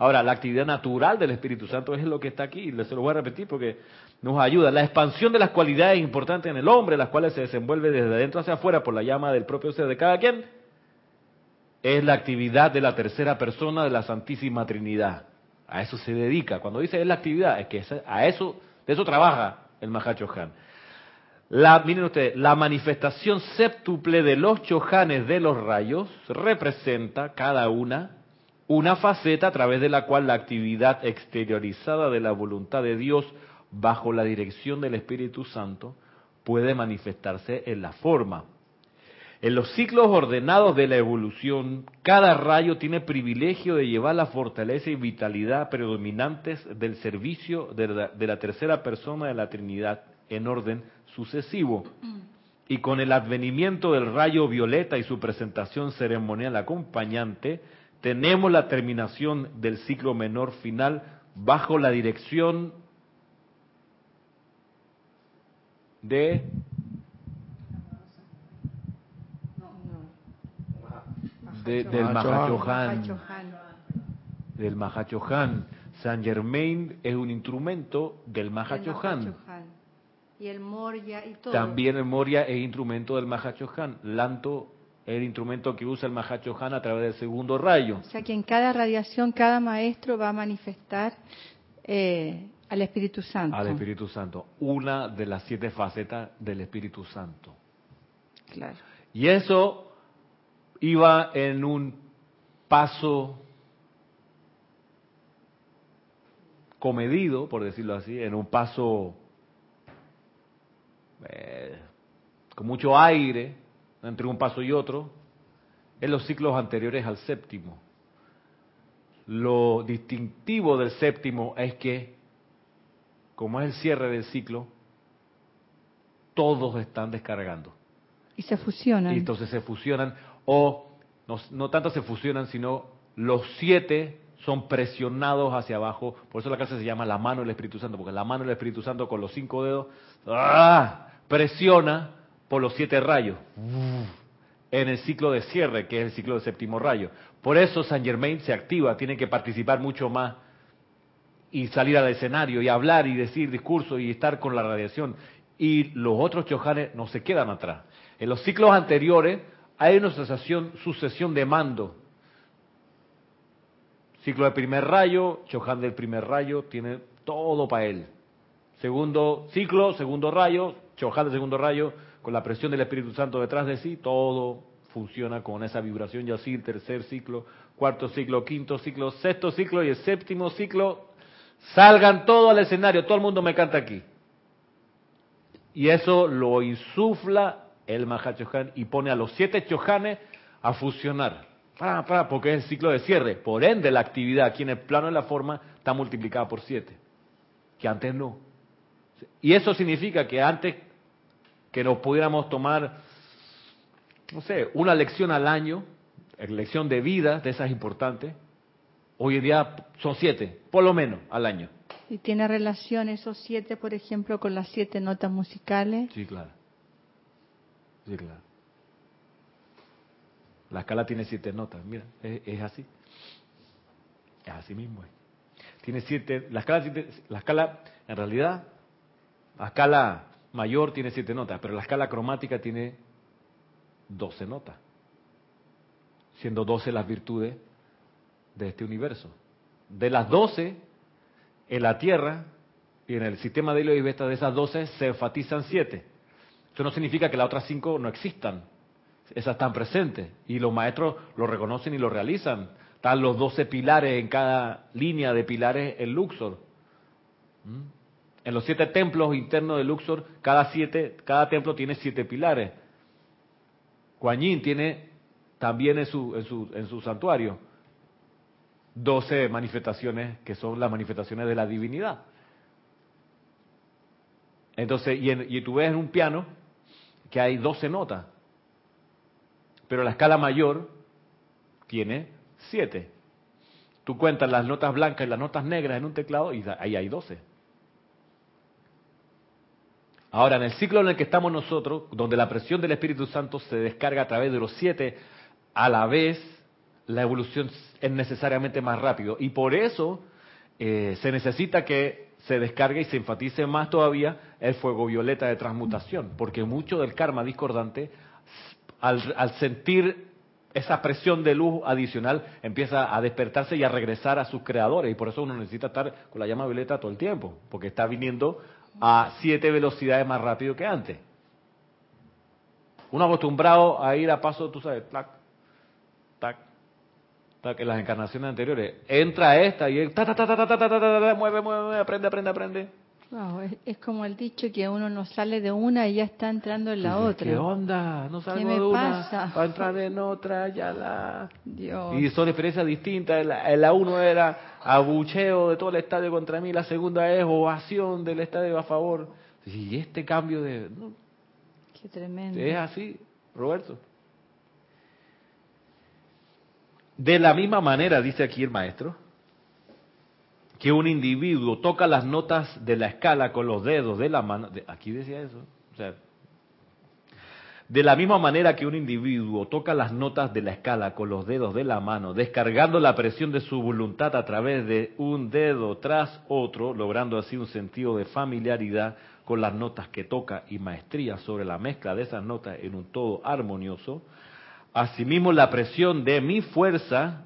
Ahora, la actividad natural del Espíritu Santo es lo que está aquí, se lo voy a repetir porque nos ayuda. La expansión de las cualidades importantes en el hombre, las cuales se desenvuelve desde adentro hacia afuera por la llama del propio ser de cada quien, es la actividad de la tercera persona de la Santísima Trinidad. A eso se dedica. Cuando dice es la actividad, es que a eso, de eso trabaja el Mahacho Han. La, miren ustedes, la manifestación séptuple de los chojanes de los rayos representa cada una una faceta a través de la cual la actividad exteriorizada de la voluntad de Dios bajo la dirección del Espíritu Santo puede manifestarse en la forma. En los ciclos ordenados de la evolución, cada rayo tiene privilegio de llevar la fortaleza y vitalidad predominantes del servicio de la, de la tercera persona de la Trinidad en orden sucesivo. Y con el advenimiento del rayo violeta y su presentación ceremonial acompañante, tenemos la terminación del ciclo menor final bajo la dirección de del Mahachohan. Del Mahachohan. San Germain es un instrumento del Mahachohan. Y el Moria y todo. También el Moria es instrumento del Mahachohan. Lanto el instrumento que usa el Mahacho Han a través del segundo rayo. O sea que en cada radiación, cada maestro va a manifestar eh, al Espíritu Santo. Al Espíritu Santo, una de las siete facetas del Espíritu Santo. Claro. Y eso iba en un paso comedido, por decirlo así, en un paso eh, con mucho aire, entre un paso y otro, en los ciclos anteriores al séptimo. Lo distintivo del séptimo es que, como es el cierre del ciclo, todos están descargando. Y se fusionan. Y entonces se fusionan, o no, no tanto se fusionan, sino los siete son presionados hacia abajo. Por eso la clase se llama la mano del Espíritu Santo, porque la mano del Espíritu Santo con los cinco dedos ¡ah! presiona por los siete rayos en el ciclo de cierre, que es el ciclo del séptimo rayo. Por eso San Germain se activa, tiene que participar mucho más y salir al escenario y hablar y decir discursos y estar con la radiación. Y los otros chojanes no se quedan atrás. En los ciclos anteriores hay una sucesión, de mando. Ciclo de primer rayo, Chohan del primer rayo, tiene todo para él. Segundo ciclo, segundo rayo, Chohan del segundo rayo, con la presión del Espíritu Santo detrás de sí, todo funciona con esa vibración y así, tercer ciclo, cuarto ciclo, quinto ciclo, sexto ciclo y el séptimo ciclo, salgan todos al escenario, todo el mundo me canta aquí. Y eso lo insufla el Mahachohan y pone a los siete chohanes a fusionar, porque es el ciclo de cierre. Por ende, la actividad aquí en el plano de la forma está multiplicada por siete, que antes no. Y eso significa que antes que nos pudiéramos tomar, no sé, una lección al año, lección de vida, de esas importantes. Hoy en día son siete, por lo menos, al año. ¿Y tiene relación esos siete, por ejemplo, con las siete notas musicales? Sí, claro. Sí, claro. La escala tiene siete notas, mira, es, así. Es así mismo. Tiene siete, la escala, la escala, en realidad, la escala mayor tiene siete notas, pero la escala cromática tiene doce notas. siendo 12 las virtudes de este universo. De las 12, en la Tierra y en el sistema de Hilo y Vesta, de esas 12 se enfatizan 7. Eso no significa que las otras 5 no existan. Esas están presentes y los maestros lo reconocen y lo realizan. Están los 12 pilares en cada línea de pilares en Luxor. ¿Mm? En los siete templos internos de Luxor, cada, siete, cada templo tiene siete pilares. Kuan Yin tiene también en su, en su, en su santuario 12 manifestaciones que son las manifestaciones de la divinidad. Entonces, y, y tú ves en un piano que hay 12 notas, pero la escala mayor tiene 7. Tú cuentas las notas blancas y las notas negras en un teclado y ahí hay 12. Ahora, en el ciclo en el que estamos nosotros, donde la presión del Espíritu Santo se descarga a través de los siete, a la vez la evolución es necesariamente más rápido. Y por eso eh, se necesita que se descargue y se enfatice más todavía el fuego violeta de transmutación, porque mucho del karma discordante, al, sentir esa presión de luz adicional, empieza a despertarse y a regresar a sus creadores. Y por eso uno necesita estar con la llama violeta todo el tiempo, porque está viniendo a siete velocidades más rápido que antes. Uno acostumbrado a ir a paso, tú sabes, tac, en las encarnaciones anteriores. Entra esta y él, ta, ta, ta, ta, ta, ta, ta, ta, ta, mueve, mueve, mueve, aprende, aprende, aprende. Wow, es, es, como el dicho que uno no sale de una y ya está entrando en la otra. ¿Qué onda? No salgo me de una pasa? para entrar en otra, ya la... Dios. Y son experiencias distintas. La, la uno era abucheo de todo el estadio contra mí, la segunda es ovación del estadio a favor. Y este cambio de... no, Qué tremendo. es así, Roberto. De la misma manera, dice aquí el maestro, que un individuo toca las notas de la escala con los dedos de la mano. de- aquí decía eso. O sea, de la misma manera que un individuo toca las notas de la escala con los dedos de la mano, descargando la presión de su voluntad a través de un dedo tras otro, logrando así un sentido de familiaridad con las notas que toca y maestría sobre la mezcla de esas notas en un todo armonioso, asimismo la presión de mi fuerza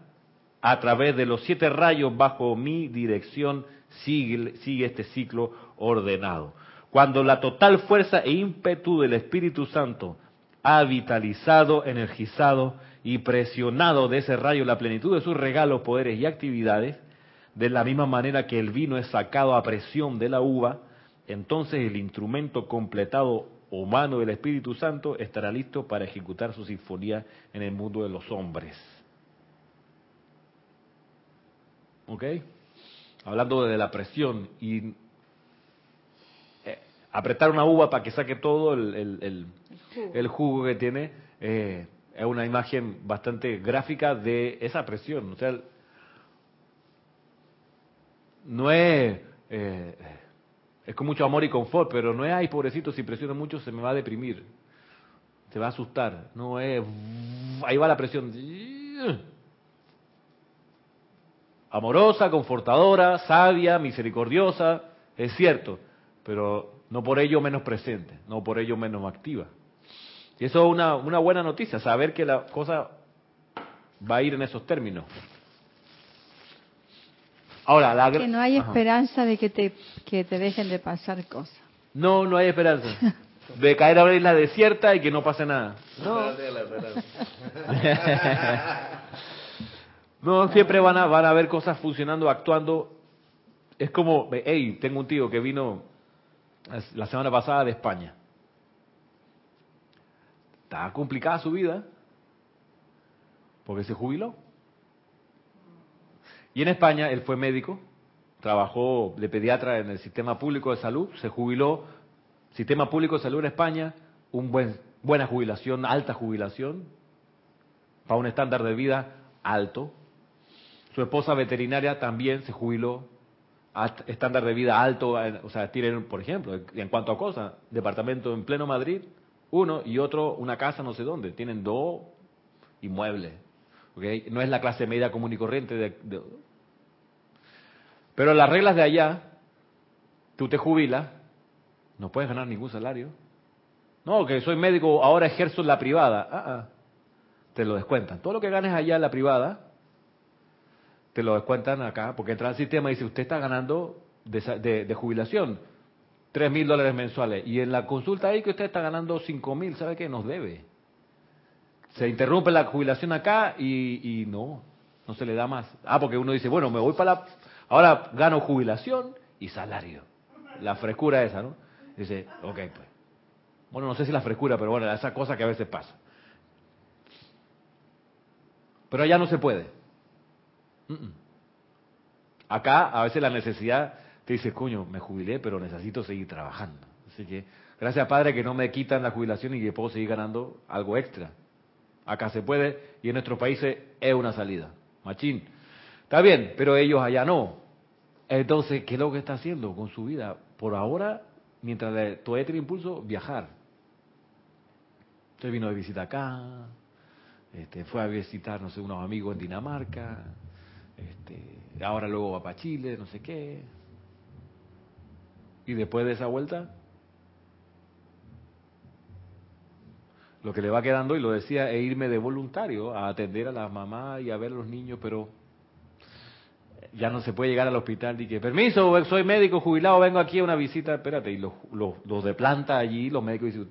a través de los siete rayos bajo mi dirección sigue, este ciclo ordenado. Cuando la total fuerza e ímpetu del Espíritu Santo ha vitalizado, energizado y presionado de ese rayo la plenitud de sus regalos, poderes y actividades, de la misma manera que el vino es sacado a presión de la uva, entonces el instrumento completado o mano del Espíritu Santo estará listo para ejecutar su sinfonía en el mundo de los hombres. ¿Ok? Hablando de la presión y eh, apretar una uva para que saque todo el, el- el- el jugo que tiene, eh, es una imagen bastante gráfica de esa presión. O sea, no es, eh, es con mucho amor y confort, pero no es, ay, pobrecito, si presiono mucho se me va a deprimir, se va a asustar. No es, ahí va la presión. Amorosa, confortadora, sabia, misericordiosa, es cierto, pero no por ello menos presente, no por ello menos activa. Y eso es una, una buena noticia, saber que la cosa va a ir en esos términos. Ahora, la Que no hay Ajá. esperanza de que te, que te dejen de pasar cosas. No, no hay esperanza. De caer a una isla desierta y que no pase nada. No, no (laughs) siempre van a, van a haber cosas funcionando, actuando. Es como, hey, tengo un tío que vino la semana pasada de España. Estaba complicada su vida porque se jubiló. Y en España él fue médico, trabajó de pediatra en el sistema público de salud, se jubiló, sistema público de salud en España, un buen, buena jubilación, alta jubilación, para un estándar de vida alto. Su esposa veterinaria también se jubiló, estándar de vida alto, o sea, tienen, por ejemplo, en cuanto a cosas, departamento en pleno Madrid, uno y otro una casa no sé dónde, tienen dos inmuebles. ¿ok? No es la clase media común y corriente. de- Pero las reglas de allá, tú te jubilas, no puedes ganar ningún salario. No, que soy médico, ahora ejerzo en la privada. Ah, ah. te lo descuentan. Todo lo que ganes allá en la privada, te lo descuentan acá, porque entra al sistema y dice, usted está ganando de, de- jubilación tres mil dólares mensuales. Y en la consulta ahí que usted está ganando cinco mil, ¿sabe qué? Nos debe. Se interrumpe la jubilación acá y, y no, no se le da más. Ah, porque uno dice, bueno, me voy para la... Ahora gano jubilación y salario. La frescura esa, ¿no? Dice, ok, pues. Bueno, no sé si la frescura, pero bueno, esa cosa que a veces pasa. Pero allá no se puede. Acá a veces la necesidad te dice, coño, me jubilé, pero necesito seguir trabajando. Así que, gracias Padre que no me quitan la jubilación y que puedo seguir ganando algo extra. Acá se puede y en nuestros países es una salida. Machín. Está bien, pero ellos allá no. Entonces, ¿qué es lo que está haciendo con su vida? Por ahora, mientras todavía tiene impulso, viajar. Entonces vino de visita acá, este, fue a visitar, no sé, unos amigos en Dinamarca, este, ahora luego va para Chile, no sé qué. Y después de esa vuelta, lo que le va quedando, y lo decía, es irme de voluntario a atender a la mamá y a ver a los niños, pero ya no se puede llegar al hospital y que, permiso, soy médico jubilado, vengo aquí a una visita, espérate, y los, los, los de planta allí, los médicos dicen,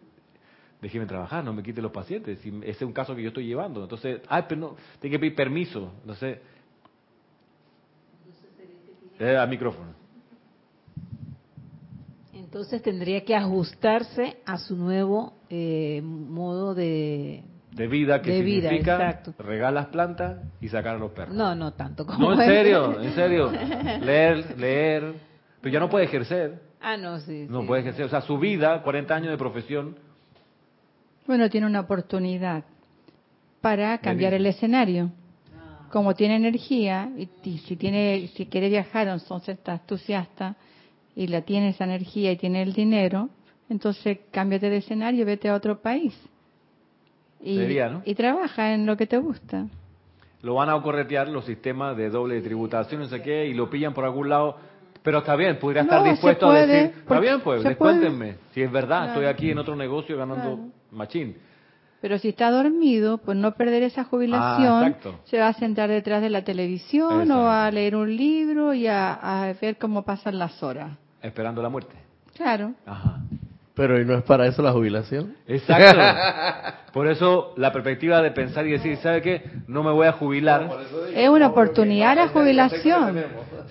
déjeme trabajar, no me quite los pacientes, si ese es un caso que yo estoy llevando, entonces, ay, pero no, tiene que pedir permiso, entonces, eh, al micrófono. Entonces tendría que ajustarse a su nuevo eh, modo de... De vida, que De vida, significa exacto. regar las plantas y sacar a los perros. No, no tanto como... No, en serio, en serio. (laughs) Leer, leer. Pero ya no puede ejercer. Ah, no, sí. No sí. puede ejercer. O sea, su vida, 40 años de profesión. Bueno, tiene una oportunidad para cambiar el escenario. Como tiene energía y, y si tiene, si quiere viajar, entonces está entusiasta y la tiene esa energía y tiene el dinero, entonces cámbiate de escenario, vete a otro país y, Sería, ¿no? y trabaja en lo que te gusta. Lo van a corretear los sistemas de doble tributación, no sé qué, y lo pillan por algún lado. Pero está bien, podría estar No, dispuesto a puede, decir, está bien, pues, descuéntenme. Si es verdad, Claro. estoy aquí en otro negocio ganando Claro. machín. Pero si está dormido, pues no perder esa jubilación, Ah, se va a sentar detrás de la televisión Exacto. o a leer un libro y a, a ver cómo pasan las horas. Esperando la muerte. Claro. Ajá. Pero ¿y no es para eso la jubilación? Exacto. (laughs) Por eso la perspectiva de pensar y decir, ¿sabe qué? No me voy a jubilar. Es una oportunidad la jubilación.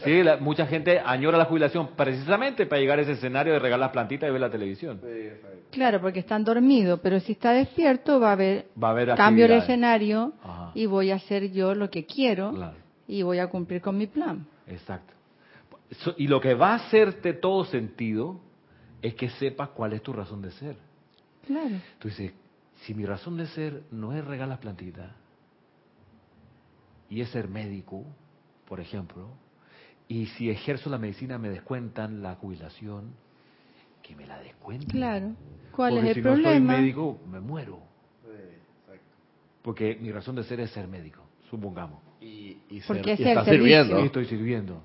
Sí, la- mucha gente añora la jubilación precisamente para llegar a ese escenario de regalar las plantitas y ver la televisión. Claro, porque están dormidos, pero si está despierto va a haber Va a haber cambio de escenario Ajá. y voy a hacer yo lo que quiero Claro. y voy a cumplir con mi plan. Exacto. So- Y lo que va a hacerte todo sentido es que sepas cuál es tu razón de ser. Claro. Tú dices, si mi razón de ser no es regalar las plantitas y es ser médico, por ejemplo, y si ejerzo la medicina me descuentan la jubilación, que me la descuenten. Claro. ¿Cuál Porque es si el no problema? soy médico, me muero. Porque mi razón de ser es ser médico, supongamos. Y, y, Porque ser- es y el está servicio. sirviendo. Y estoy sirviendo.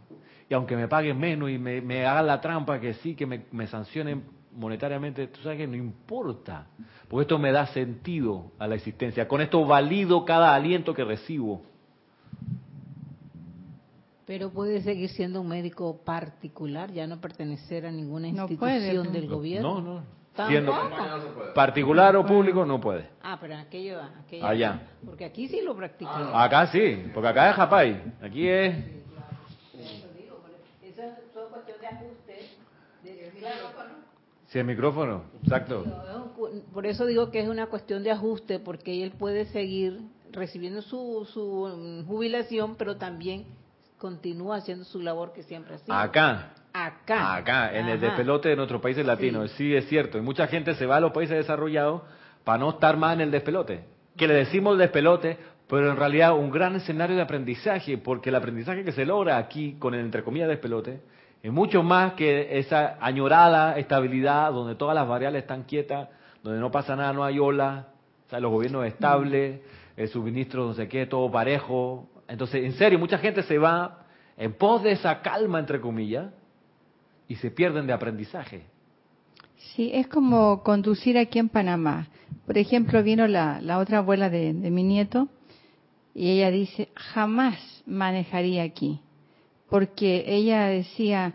Y aunque me paguen menos y me, me hagan la trampa que sí, que me, me sancionen monetariamente, tú sabes que no importa. Porque esto me da sentido a la existencia. Con esto valido cada aliento que recibo. Pero puede seguir siendo un médico particular, ya no pertenecer a ninguna institución del gobierno. No, no. Tampoco. Siendo particular o público, no puede. Ah, pero aquello, aquello Allá. Porque aquí sí lo practican. Acá sí, porque acá es Japay. Aquí es. Eso es todo cuestión de ajuste. Sí, el micrófono. Exacto. Por eso digo que es una cuestión de ajuste, porque él puede seguir recibiendo su, su mm, jubilación, pero también continúa haciendo su labor que siempre ha sido. Acá. Acá. Acá, en el despelote de nuestros países latinos. Sí. es cierto. Y mucha gente se va a los países desarrollados para no estar más en el despelote. Que le decimos despelote, pero en realidad un gran escenario de aprendizaje, porque el aprendizaje que se logra aquí con el entre comillas despelote es mucho más que esa añorada estabilidad donde todas las variables están quietas, donde no pasa nada, no hay ola, o sea, los gobiernos estables, el suministro no sé qué, todo parejo. Entonces, en serio, mucha gente se va en pos de esa calma, entre comillas, y se pierden de aprendizaje. Sí, es como conducir aquí en Panamá. Por ejemplo, vino la, la otra abuela de, de mi nieto y ella dice, jamás manejaría aquí. Porque ella decía,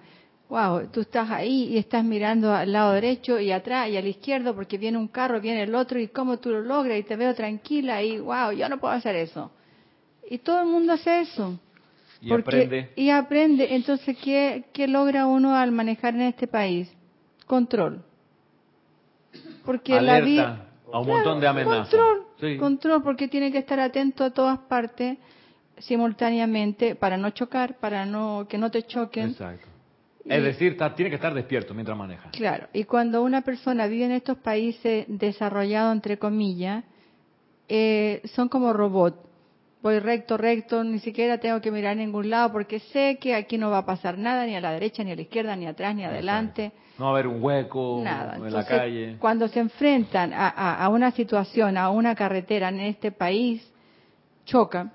wow, tú estás ahí y estás mirando al lado derecho y atrás y al izquierdo porque viene un carro, viene el otro y cómo tú lo logras y te veo tranquila y wow, yo no puedo hacer eso. Y todo el mundo hace eso. Y Porque- aprende. Y aprende. Entonces, ¿qué, ¿qué logra uno al manejar en este país? Control. Porque la Alerta vida... a un montón de amenazas. Control, Sí. control, porque tiene que estar atento a todas partes simultáneamente para no chocar, para no que no te choquen. Exacto. Y- Es decir, está- tiene que estar despierto mientras maneja. Claro, y cuando una persona vive en estos países desarrollados, entre comillas, eh, son como robots. Voy recto, recto, ni siquiera tengo que mirar a ningún lado porque sé que aquí no va a pasar nada, ni a la derecha, ni a la izquierda, ni atrás, ni adelante. No va a haber un hueco Nada. en la calle. cuando se enfrentan a, a- a una situación, a una carretera en este país, chocan,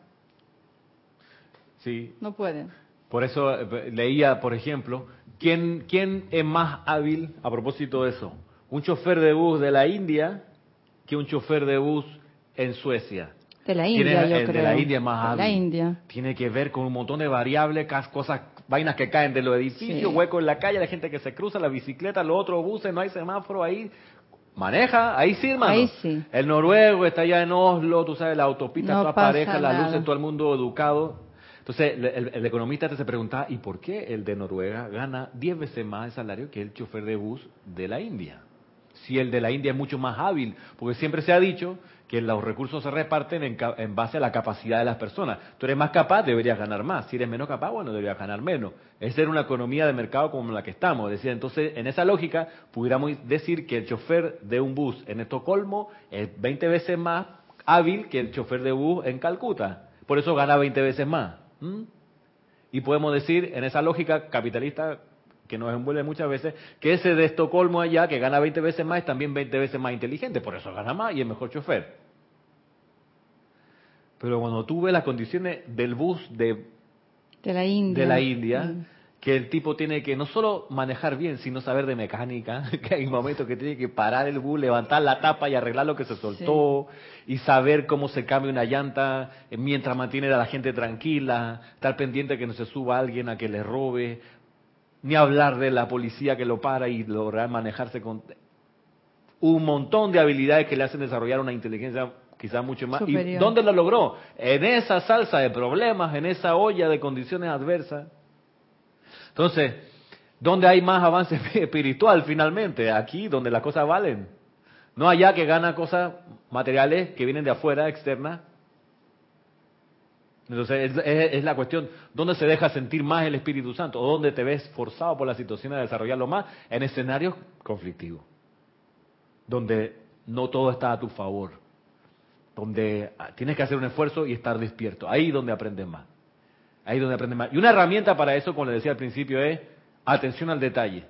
Sí. no pueden. Por eso eh, leía, por ejemplo, ¿quién, ¿quién es más hábil a propósito de eso? Un chofer de bus de la India que un chofer de bus en Suecia. De la ¿Quién India, es- yo creo. De la India es más De hábil. la India. Tiene que ver con un montón de variables, cosas, vainas que caen de los edificios, Sí. huecos en la calle, la gente que se cruza, la bicicleta, los otros buses, no hay semáforo ahí. Maneja, ahí sí, hermano. Ahí sí. El noruego está allá en Oslo, tú sabes, la autopista, No todas pasa parejas, las luces, todo el mundo educado. Entonces, el, el- el economista se preguntaba, ¿y por qué el de Noruega gana 10 veces más de salario que el chofer de bus de la India? Si el de la India es mucho más hábil, porque siempre se ha dicho que los recursos se reparten en, en base a la capacidad de las personas. Tú eres más capaz, deberías ganar más. Si eres menos capaz, bueno, deberías ganar menos. Esa era una economía de mercado como la que estamos. Es decir, entonces, en esa lógica, pudiéramos decir que el chofer de un bus en Estocolmo es 20 veces más hábil que el chofer de bus en Calcuta. Por eso gana 20 veces más. ¿M? Y podemos decir, en esa lógica capitalista que nos envuelve muchas veces, que ese de Estocolmo allá, que gana 20 veces más, es también 20 veces más inteligente, por eso gana más y es mejor chofer. Pero cuando tú ves las condiciones del bus de, De la India. de la India, Mm. Que el tipo tiene que no solo manejar bien, sino saber de mecánica, (laughs) que hay momentos que tiene que parar el bus, levantar la tapa y arreglar lo que se soltó, y saber cómo se cambia una llanta eh, mientras mantiene a la gente tranquila, estar pendiente que no se suba alguien a que le robe, ni hablar de la policía que lo para y lograr manejarse con un montón de habilidades que le hacen desarrollar una inteligencia quizás mucho más. ¿Y dónde lo logró? En esa salsa de problemas, en esa olla de condiciones adversas. Entonces, ¿dónde hay más avance (laughs) espiritual finalmente? Aquí, donde las cosas valen. No allá que gana cosas materiales que vienen de afuera, externas. Entonces, es, es- la cuestión, ¿dónde se deja sentir más el Espíritu Santo? ¿O dónde te ves forzado por la situación a desarrollarlo más? En escenarios conflictivos, donde no todo está a tu favor, donde tienes que hacer un esfuerzo y estar despierto. Ahí donde aprendes más. Ahí donde aprendes más. Y una herramienta para eso, como le decía al principio, es atención al detalle.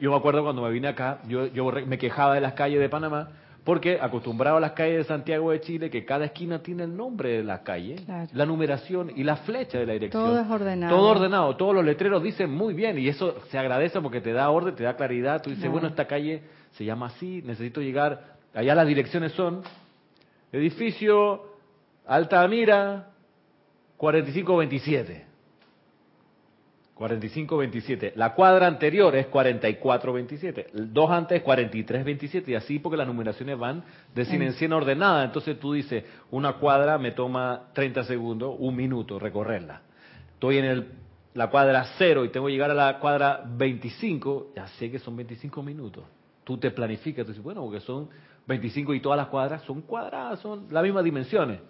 Yo me acuerdo cuando me vine acá, yo, me quejaba de las calles de Panamá, porque acostumbrado a las calles de Santiago de Chile, que cada esquina tiene el nombre de la calle, Claro. la numeración y la flecha de la dirección. Todo es ordenado. Todo ordenado, todos los letreros dicen muy bien, y eso se agradece porque te da orden, te da claridad. Tú dices, bueno, esta calle se llama así, necesito llegar. Allá las direcciones son edificio Altamira 4527. 4527. La cuadra anterior es 4427. El dos antes es 4327. Y así porque las numeraciones van de 100 en 100 ordenadas. Entonces tú dices, una cuadra me toma 30 segundos, un minuto recorrerla. Estoy en el, la cuadra 0 y tengo que llegar a la cuadra 25. Ya sé que son 25 minutos. Tú te planificas. Tú dices, bueno, porque son 25 y todas las cuadras son cuadradas, son las mismas dimensiones.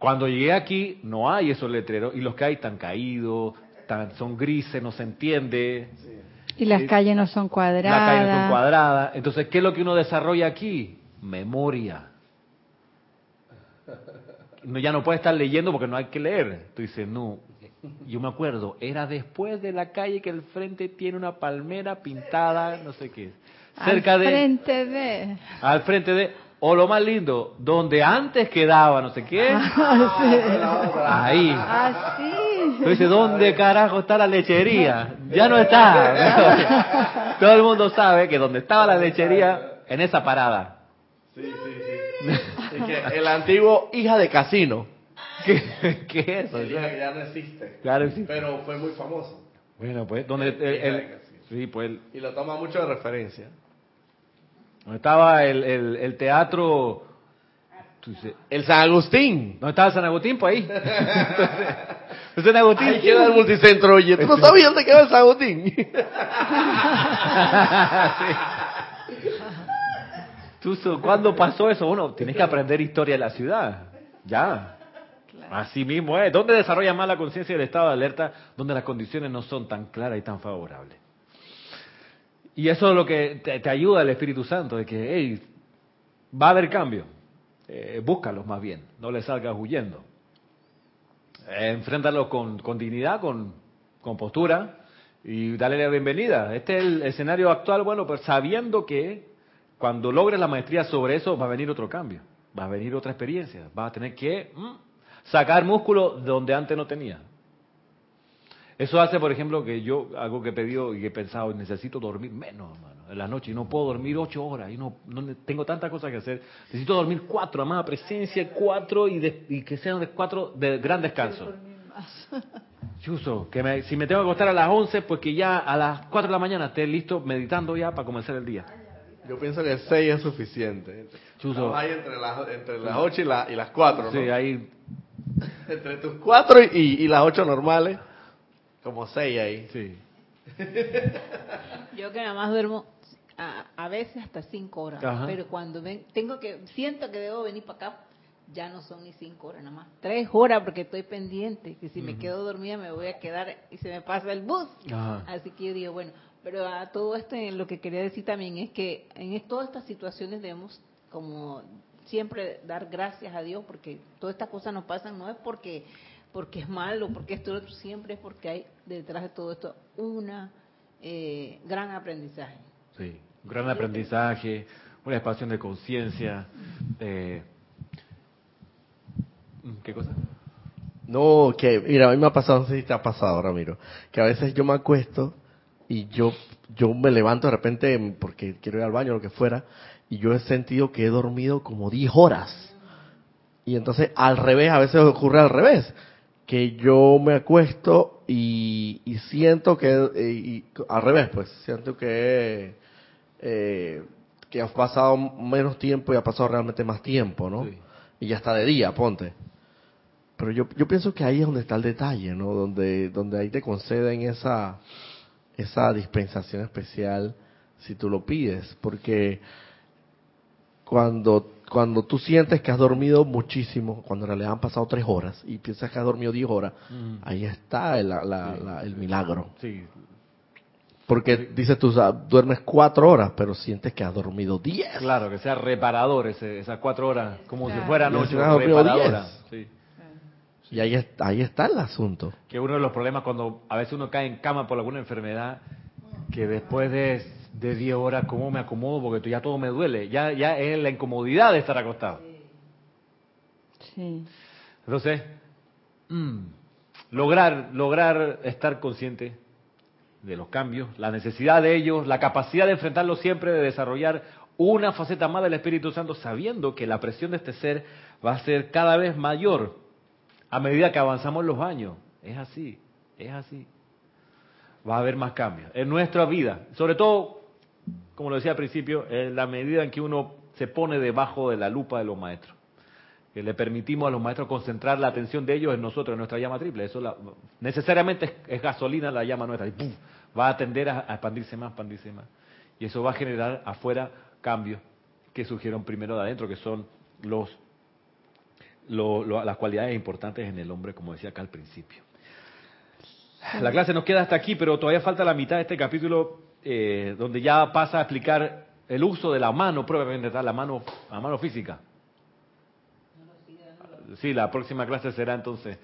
Cuando llegué aquí, no hay esos letreros y los que hay están caídos, son grises, no se entiende, Y las Sí. calles no son cuadradas. las calles no son cuadradas. Entonces, ¿qué es lo que uno desarrolla aquí? Memoria. No, ya no puede estar leyendo porque no hay que leer. Tú dices, no, yo me acuerdo, era después de la calle que el frente tiene una palmera pintada, no sé qué. Cerca Al de... frente de... Al frente de... O lo más lindo, donde antes quedaba no sé qué. (laughs) Ahí. Así. Pero dice, ¿dónde carajo está la lechería? (laughs) Ya no está. (laughs) Todo el mundo sabe que donde estaba la lechería, en esa parada. Sí, sí, sí. Es que el antiguo hija de casino. ¿Qué, qué es eso? El hija que ya no existe. Claro, sí. Pero fue muy famoso. Bueno, pues, donde el, el- sí, pues, el- Y lo toma mucho de referencia. Donde estaba el, el, el teatro, El San Agustín. ¿dónde estaba San Agustín? Pues ahí. (laughs) Entonces, pues San Agustín. Ahí queda el multicentro. Oye, ¿tú no sabías dónde queda el San Agustín? (laughs) Tú, ¿Cuándo pasó eso? Uno, tienes que aprender historia de la ciudad. Ya. Así mismo es. ¿Dónde desarrolla más la conciencia del estado de alerta? Donde las condiciones no son tan claras y tan favorables. Y eso es lo que te, ayuda el Espíritu Santo, de que, hey, va a haber cambio. Eh, búscalos más bien, no le salgas huyendo. Eh, enfréntalos con, con dignidad, con, con postura y dale la bienvenida. Este es el escenario actual, bueno, pues sabiendo que cuando logres la maestría sobre eso va a venir otro cambio, va a venir otra experiencia, vas a tener que mm, sacar músculo donde antes no tenía. Eso hace, por ejemplo, que yo, algo que he pedido y que he pensado, necesito dormir menos, hermano, en la noche, y no puedo dormir ocho horas, y no, no tengo tantas cosas que hacer. Necesito dormir cuatro, amada presencia, cuatro, y, de- y que sean de cuatro de gran descanso. (laughs) Chuso, que me- si me tengo que acostar a las once, pues que ya a las cuatro de la mañana esté listo meditando ya para comenzar el día. Yo pienso que 6 es suficiente. Estamos ahí entre las, entre las 8 y, la- y las 4, ¿no? Sí, ahí, Entre tus 4 y, y las 8 normales, como 6 ahí. sí. Yo que nada más duermo a, a veces hasta cinco horas, Ajá. pero cuando ven, tengo que siento que debo venir para acá, ya no son ni cinco horas nada más, tres horas porque estoy pendiente, que si me quedo dormida me voy a quedar y se me pasa el bus. Ajá. Así que yo digo, bueno, pero a todo esto eh, lo que quería decir también es que en todas estas situaciones debemos como siempre dar gracias a Dios porque todas estas cosas nos pasan no es porque porque es malo, porque esto otro, siempre es porque hay detrás de todo esto una eh, gran aprendizaje. Sí, un gran aprendizaje, una expansión de conciencia. eh, ¿Qué cosa? No, que, mira, a mí me ha pasado, no sé si te ha pasado, Ramiro, que a veces yo me acuesto y yo, yo me levanto de repente porque quiero ir al baño o lo que fuera, y yo he sentido que he dormido como 10 horas. Y entonces al revés, a veces ocurre al revés, que yo me acuesto y, y siento que, eh, y- al revés, pues, siento que, eh, que ha pasado menos tiempo y ha pasado realmente más tiempo, ¿no? Sí. Y ya está de día, ponte. Pero yo, yo pienso que ahí es donde está el detalle, ¿no? Donde, donde ahí te conceden esa, esa dispensación especial si tú lo pides. Porque cuando, cuando tú sientes que has dormido muchísimo, cuando en realidad han pasado tres horas y piensas que has dormido diez horas, Mm. ahí está el, la- la- la- el milagro. Sí, Porque dices tú, o sea, duermes cuatro horas, pero sientes que has dormido diez. claro, que sea reparador ese- esas cuatro horas, como si Claro. has dormido reparadoras. Sí. Y ahí, ahí está el asunto. Que uno de los problemas cuando a veces uno cae en cama por alguna enfermedad, que después de, de 10 horas, ¿cómo me acomodo? Porque ya todo me duele. Ya, ya es la incomodidad de estar acostado. Sí. Entonces, mm, lograr, lograr estar consciente de los cambios, la necesidad de ellos, la capacidad de enfrentarlos siempre, de desarrollar una faceta más del Espíritu Santo, sabiendo que la presión de este ser va a ser cada vez mayor a medida que avanzamos los años. Es así, es así. Va a haber más cambios en nuestra vida, sobre todo, como lo decía al principio, en la medida en que uno se pone debajo de la lupa de los maestros que le permitimos a los maestros concentrar la atención de ellos en nosotros, en nuestra llama triple. Eso la- necesariamente es, es gasolina la llama nuestra y ¡pum! va a tender a, expandirse más, expandirse más. Y eso va a generar afuera cambios que surgieron primero de adentro, que son los, lo- lo- las cualidades importantes en el hombre, como decía acá al principio. La clase nos queda hasta aquí, pero todavía falta la mitad de este capítulo eh, donde ya pasa a explicar el uso de la mano, tal, la mano, la mano física. Sí, la próxima clase será entonces,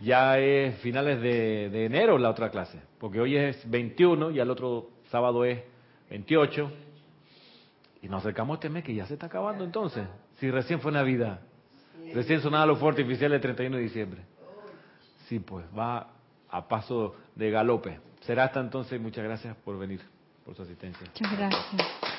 ya es finales de, enero la otra clase, porque hoy es 21 y el otro sábado es 28. Y nos acercamos a este mes que ya se está acabando entonces, si recién fue Navidad, recién sonaban los fuertes artificiales el 31 de diciembre. Sí, pues va a paso de galope. Será hasta entonces, muchas gracias por venir, por su asistencia. Muchas gracias.